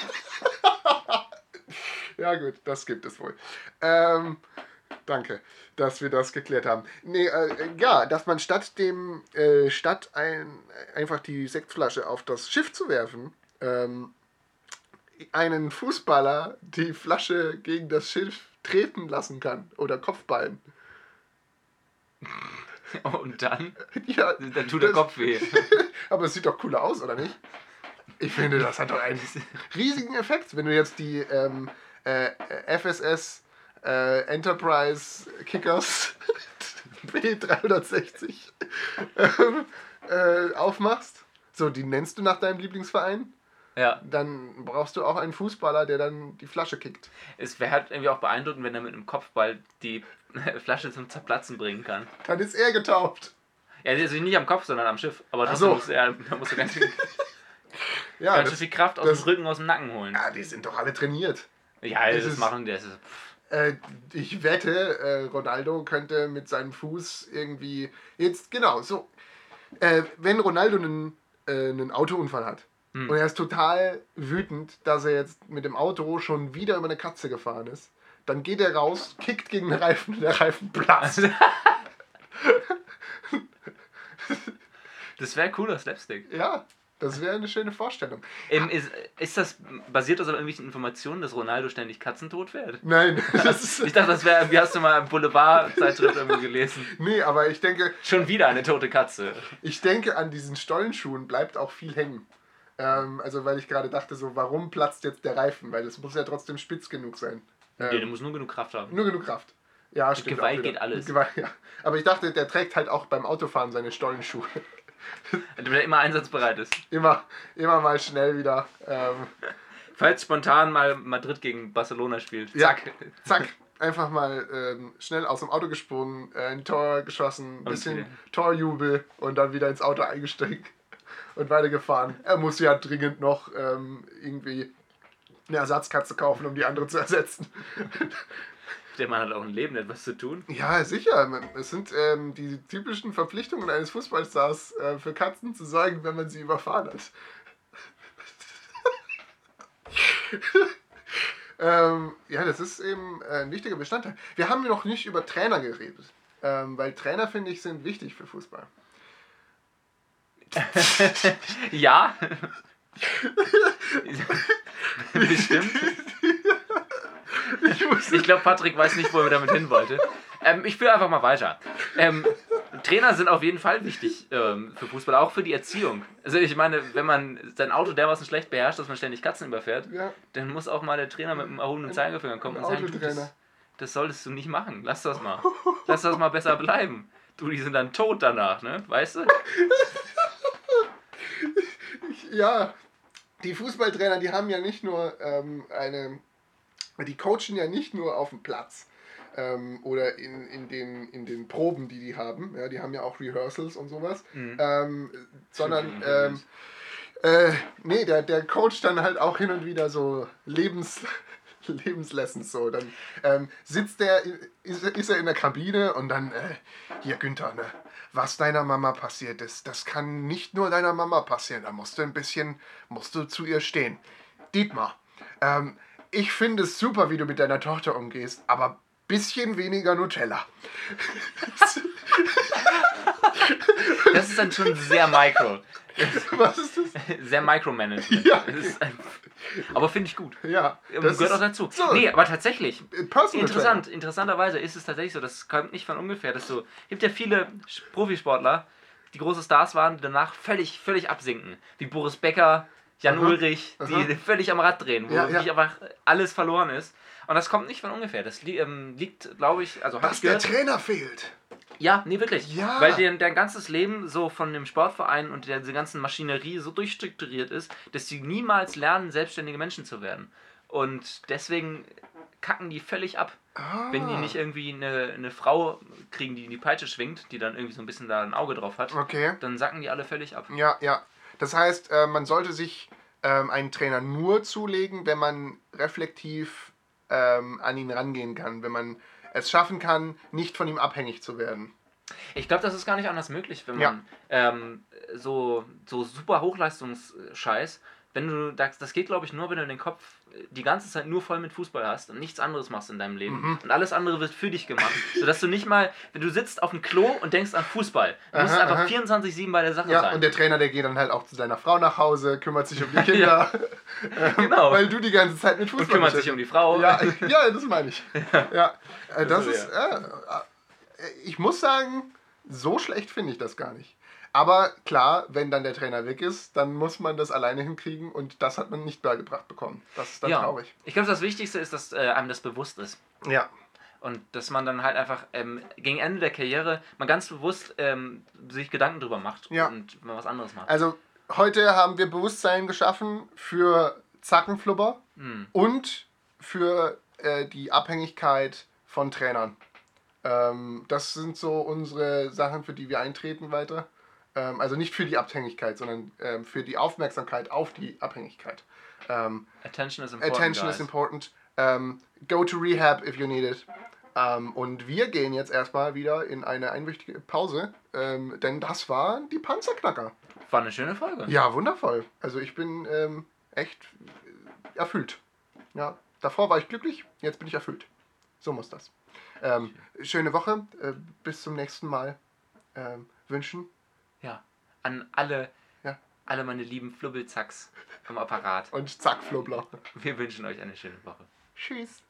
Ja gut, das gibt es wohl. Ähm, danke, dass wir das geklärt haben. Nee, äh, ja, dass man statt dem, äh, statt ein, einfach die Sektflasche auf das Schiff zu werfen, ähm, einen Fußballer die Flasche gegen das Schiff treten lassen kann oder Kopfballen. (laughs) Und dann, Ja, dann tut der das- Kopf weh. (laughs) Aber es sieht doch cooler aus, oder nicht? Ich finde, das hat doch einen (laughs) riesigen Effekt, wenn du jetzt die ähm, äh, FSS äh, Enterprise Kickers (laughs) B360 ähm, äh, aufmachst. So, die nennst du nach deinem Lieblingsverein. Ja, Dann brauchst du auch einen Fußballer, der dann die Flasche kickt. es wäre halt irgendwie auch beeindruckend, wenn er mit einem Kopfball die (laughs) Flasche zum Zerplatzen bringen kann. Dann ist er getauft. Ja, also nicht am Kopf, sondern am Schiff. Aber das so. muss er, da musst du ganz (laughs) viel, Ja, ganz das, viel Kraft aus das- dem Rücken, aus dem Nacken holen. ja, die sind doch alle trainiert. Ja, das das, ist- machen, das ist, Äh, ich wette, äh, Ronaldo könnte mit seinem Fuß irgendwie. Jetzt, genau, so. Äh, wenn Ronaldo einen, äh, einen Autounfall hat Hm. und er ist total wütend, dass er jetzt mit dem Auto schon wieder über eine Katze gefahren ist, dann geht er raus, kickt gegen den Reifen und der Reifen platzt. (laughs) (laughs) das wäre cooler Slapstick. ja, das wäre eine schöne Vorstellung. Ähm, ist, ist das basiert das auf irgendwelchen Informationen, dass Ronaldo ständig katzentot wird? Nein. (laughs) Ich dachte, das wäre, wie hast du mal im Boulevard-Zeitschrift irgendwo gelesen? (laughs) Nee, aber ich denke, Schon wieder eine tote Katze. Ich denke, an diesen Stollenschuhen bleibt auch viel hängen. Ähm, also, weil ich gerade dachte, so, warum platzt jetzt der Reifen? Weil es muss ja trotzdem spitz genug sein. Nee, Ähm, der muss nur genug Kraft haben. nur genug Kraft. Ja, stimmt. Gewalt geht alles. Mit Gewalt, ja. Aber ich dachte, der trägt halt auch beim Autofahren seine Stollenschuhe. (laughs) Damit er immer einsatzbereit ist. immer, immer mal schnell wieder. Ähm, Falls spontan mal Madrid gegen Barcelona spielt. Ja. Zack. zack, einfach mal ähm, schnell aus dem Auto gesprungen, äh, ein Tor geschossen, ein bisschen wieder. Torjubel und dann wieder ins Auto eingestiegen und weitergefahren. Er muss ja dringend noch ähm, irgendwie eine Ersatzkatze kaufen, um die andere zu (laughs) ersetzen. Der Mann hat auch ein Leben, etwas zu tun. Ja, sicher. Es sind ähm, die typischen Verpflichtungen eines Fußballstars äh, für Katzen zu sorgen, wenn man sie überfahren hat. (laughs) ähm, ja, das ist eben ein wichtiger Bestandteil. Wir haben noch nicht über Trainer geredet, ähm, weil Trainer, finde ich, sind wichtig für Fußball. (laughs) ja. (laughs) Bestimmt. (laughs) Ich, glaube, Patrick weiß nicht, wo er damit hin wollte. Ähm, ich führe einfach mal weiter. Ähm, Trainer sind auf jeden Fall wichtig ähm, für Fußball, auch für die Erziehung. Also ich meine, wenn man sein Auto dermaßen schlecht beherrscht, dass man ständig Katzen überfährt, Ja. dann muss auch mal der Trainer mit einem erhobenen Zeigefinger kommen und sagen, du, das, das solltest du nicht machen. Lass das mal. Lass das mal besser bleiben. Du, die sind dann tot danach, ne? Weißt du? (laughs) Ja, die Fußballtrainer, die haben ja nicht nur ähm, eine. Die coachen ja nicht nur auf dem Platz ähm, oder in, in, den, in den Proben, die die haben. Ja, die haben ja auch Rehearsals und sowas. Mhm. Ähm, sondern. Ähm, äh, nee, der, der coacht dann halt auch hin und wieder so Lebens. (laughs) Lebenslessons so. Dann ähm, sitzt der, ist, ist er in der Kabine und dann, äh, hier Günther, ne, was deiner Mama passiert ist, das kann nicht nur deiner Mama passieren. Da musst du ein bisschen, musst du zu ihr stehen. Dietmar, ähm, ich finde es super, wie du mit deiner Tochter umgehst, aber bisschen weniger Nutella. Das ist dann schon sehr micro. Was ist das? Sehr Micromanagement. Ja. Das ist aber finde ich gut. Ja, Das das gehört auch dazu. So, Nee, aber tatsächlich, Personal interessant, interessanterweise ist es tatsächlich so, das kommt nicht von ungefähr, dass so, gibt ja viele Profisportler, die große Stars waren, die danach völlig, völlig absinken. Wie Boris Becker, Jan Aha, Ulrich, die aha. völlig am Rad drehen, wo Ja, ja. wirklich einfach alles verloren ist. Und das kommt nicht von ungefähr. Das li ähm, liegt, glaube ich, also Dass der gehört. Trainer fehlt. Ja, nee, wirklich. Ja. Weil deren, deren ganzes Leben so von dem Sportverein und der, dieser ganzen Maschinerie so durchstrukturiert ist, dass sie niemals lernen, selbstständige Menschen zu werden. Und deswegen kacken die völlig ab. Ah. Wenn die nicht irgendwie eine, eine Frau kriegen, die in die Peitsche schwingt, die dann irgendwie so ein bisschen da ein Auge drauf hat, Okay. dann sacken die alle völlig ab. Ja, ja. Das heißt, äh, man sollte sich ähm, einen Trainer nur zulegen, wenn man reflektiv ähm, an ihn rangehen kann, wenn man es schaffen kann, nicht von ihm abhängig zu werden. Ich glaube, das ist gar nicht anders möglich, wenn Ja. man ähm, so, so super Hochleistungsscheiß, wenn du, das, das geht glaube ich nur, wenn du den Kopf die ganze Zeit nur voll mit Fußball hast und nichts anderes machst in deinem Leben Mhm. und alles andere wird für dich gemacht, (laughs) sodass du nicht mal, wenn du sitzt auf dem Klo und denkst an Fußball, du musst Aha, einfach aha. 24-7 bei der Sache Ja, sein. und der Trainer, der geht dann halt auch zu seiner Frau nach Hause, kümmert sich um die (laughs) Kinder, ähm, (laughs) Genau. weil du die ganze Zeit mit und Fußball kümmert sich um die Frau. Ja, ja, das meine ich. Ja, äh, das Also, ist. Äh, äh, ich muss sagen, so schlecht finde ich das gar nicht. Aber klar, wenn dann der Trainer weg ist, dann muss man das alleine hinkriegen und das hat man nicht beigebracht bekommen. Das ist dann Ja. traurig. Ich glaube, das Wichtigste ist, dass äh, einem das bewusst ist. Ja, Und dass man dann halt einfach ähm, gegen Ende der Karriere mal ganz bewusst ähm, sich Gedanken drüber macht Ja. und mal was anderes macht. also heute haben wir Bewusstsein geschaffen für Zackenflubber Hm. und für äh, die Abhängigkeit von Trainern. Ähm, das sind so unsere Sachen, für die wir eintreten weiter. Ähm, also nicht für die Abhängigkeit, sondern ähm, für die Aufmerksamkeit auf die Abhängigkeit. Ähm, Attention is important. attention guys. is important. Ähm, go to rehab if you need it. Ähm, und wir gehen jetzt erstmal wieder in eine einwöchige Pause, denn das waren die Panzerknacker. War eine schöne Folge. Ja, wundervoll. Also ich bin echt äh, erfüllt. Ja, davor war ich glücklich, jetzt bin ich erfüllt. So muss das. Ähm, schöne Woche, äh, bis zum nächsten Mal. Ähm, wünschen. An alle, Ja. alle meine lieben Flubbelzacks am Apparat. Und zack, Flobler. Wir wünschen euch eine schöne Woche. Tschüss.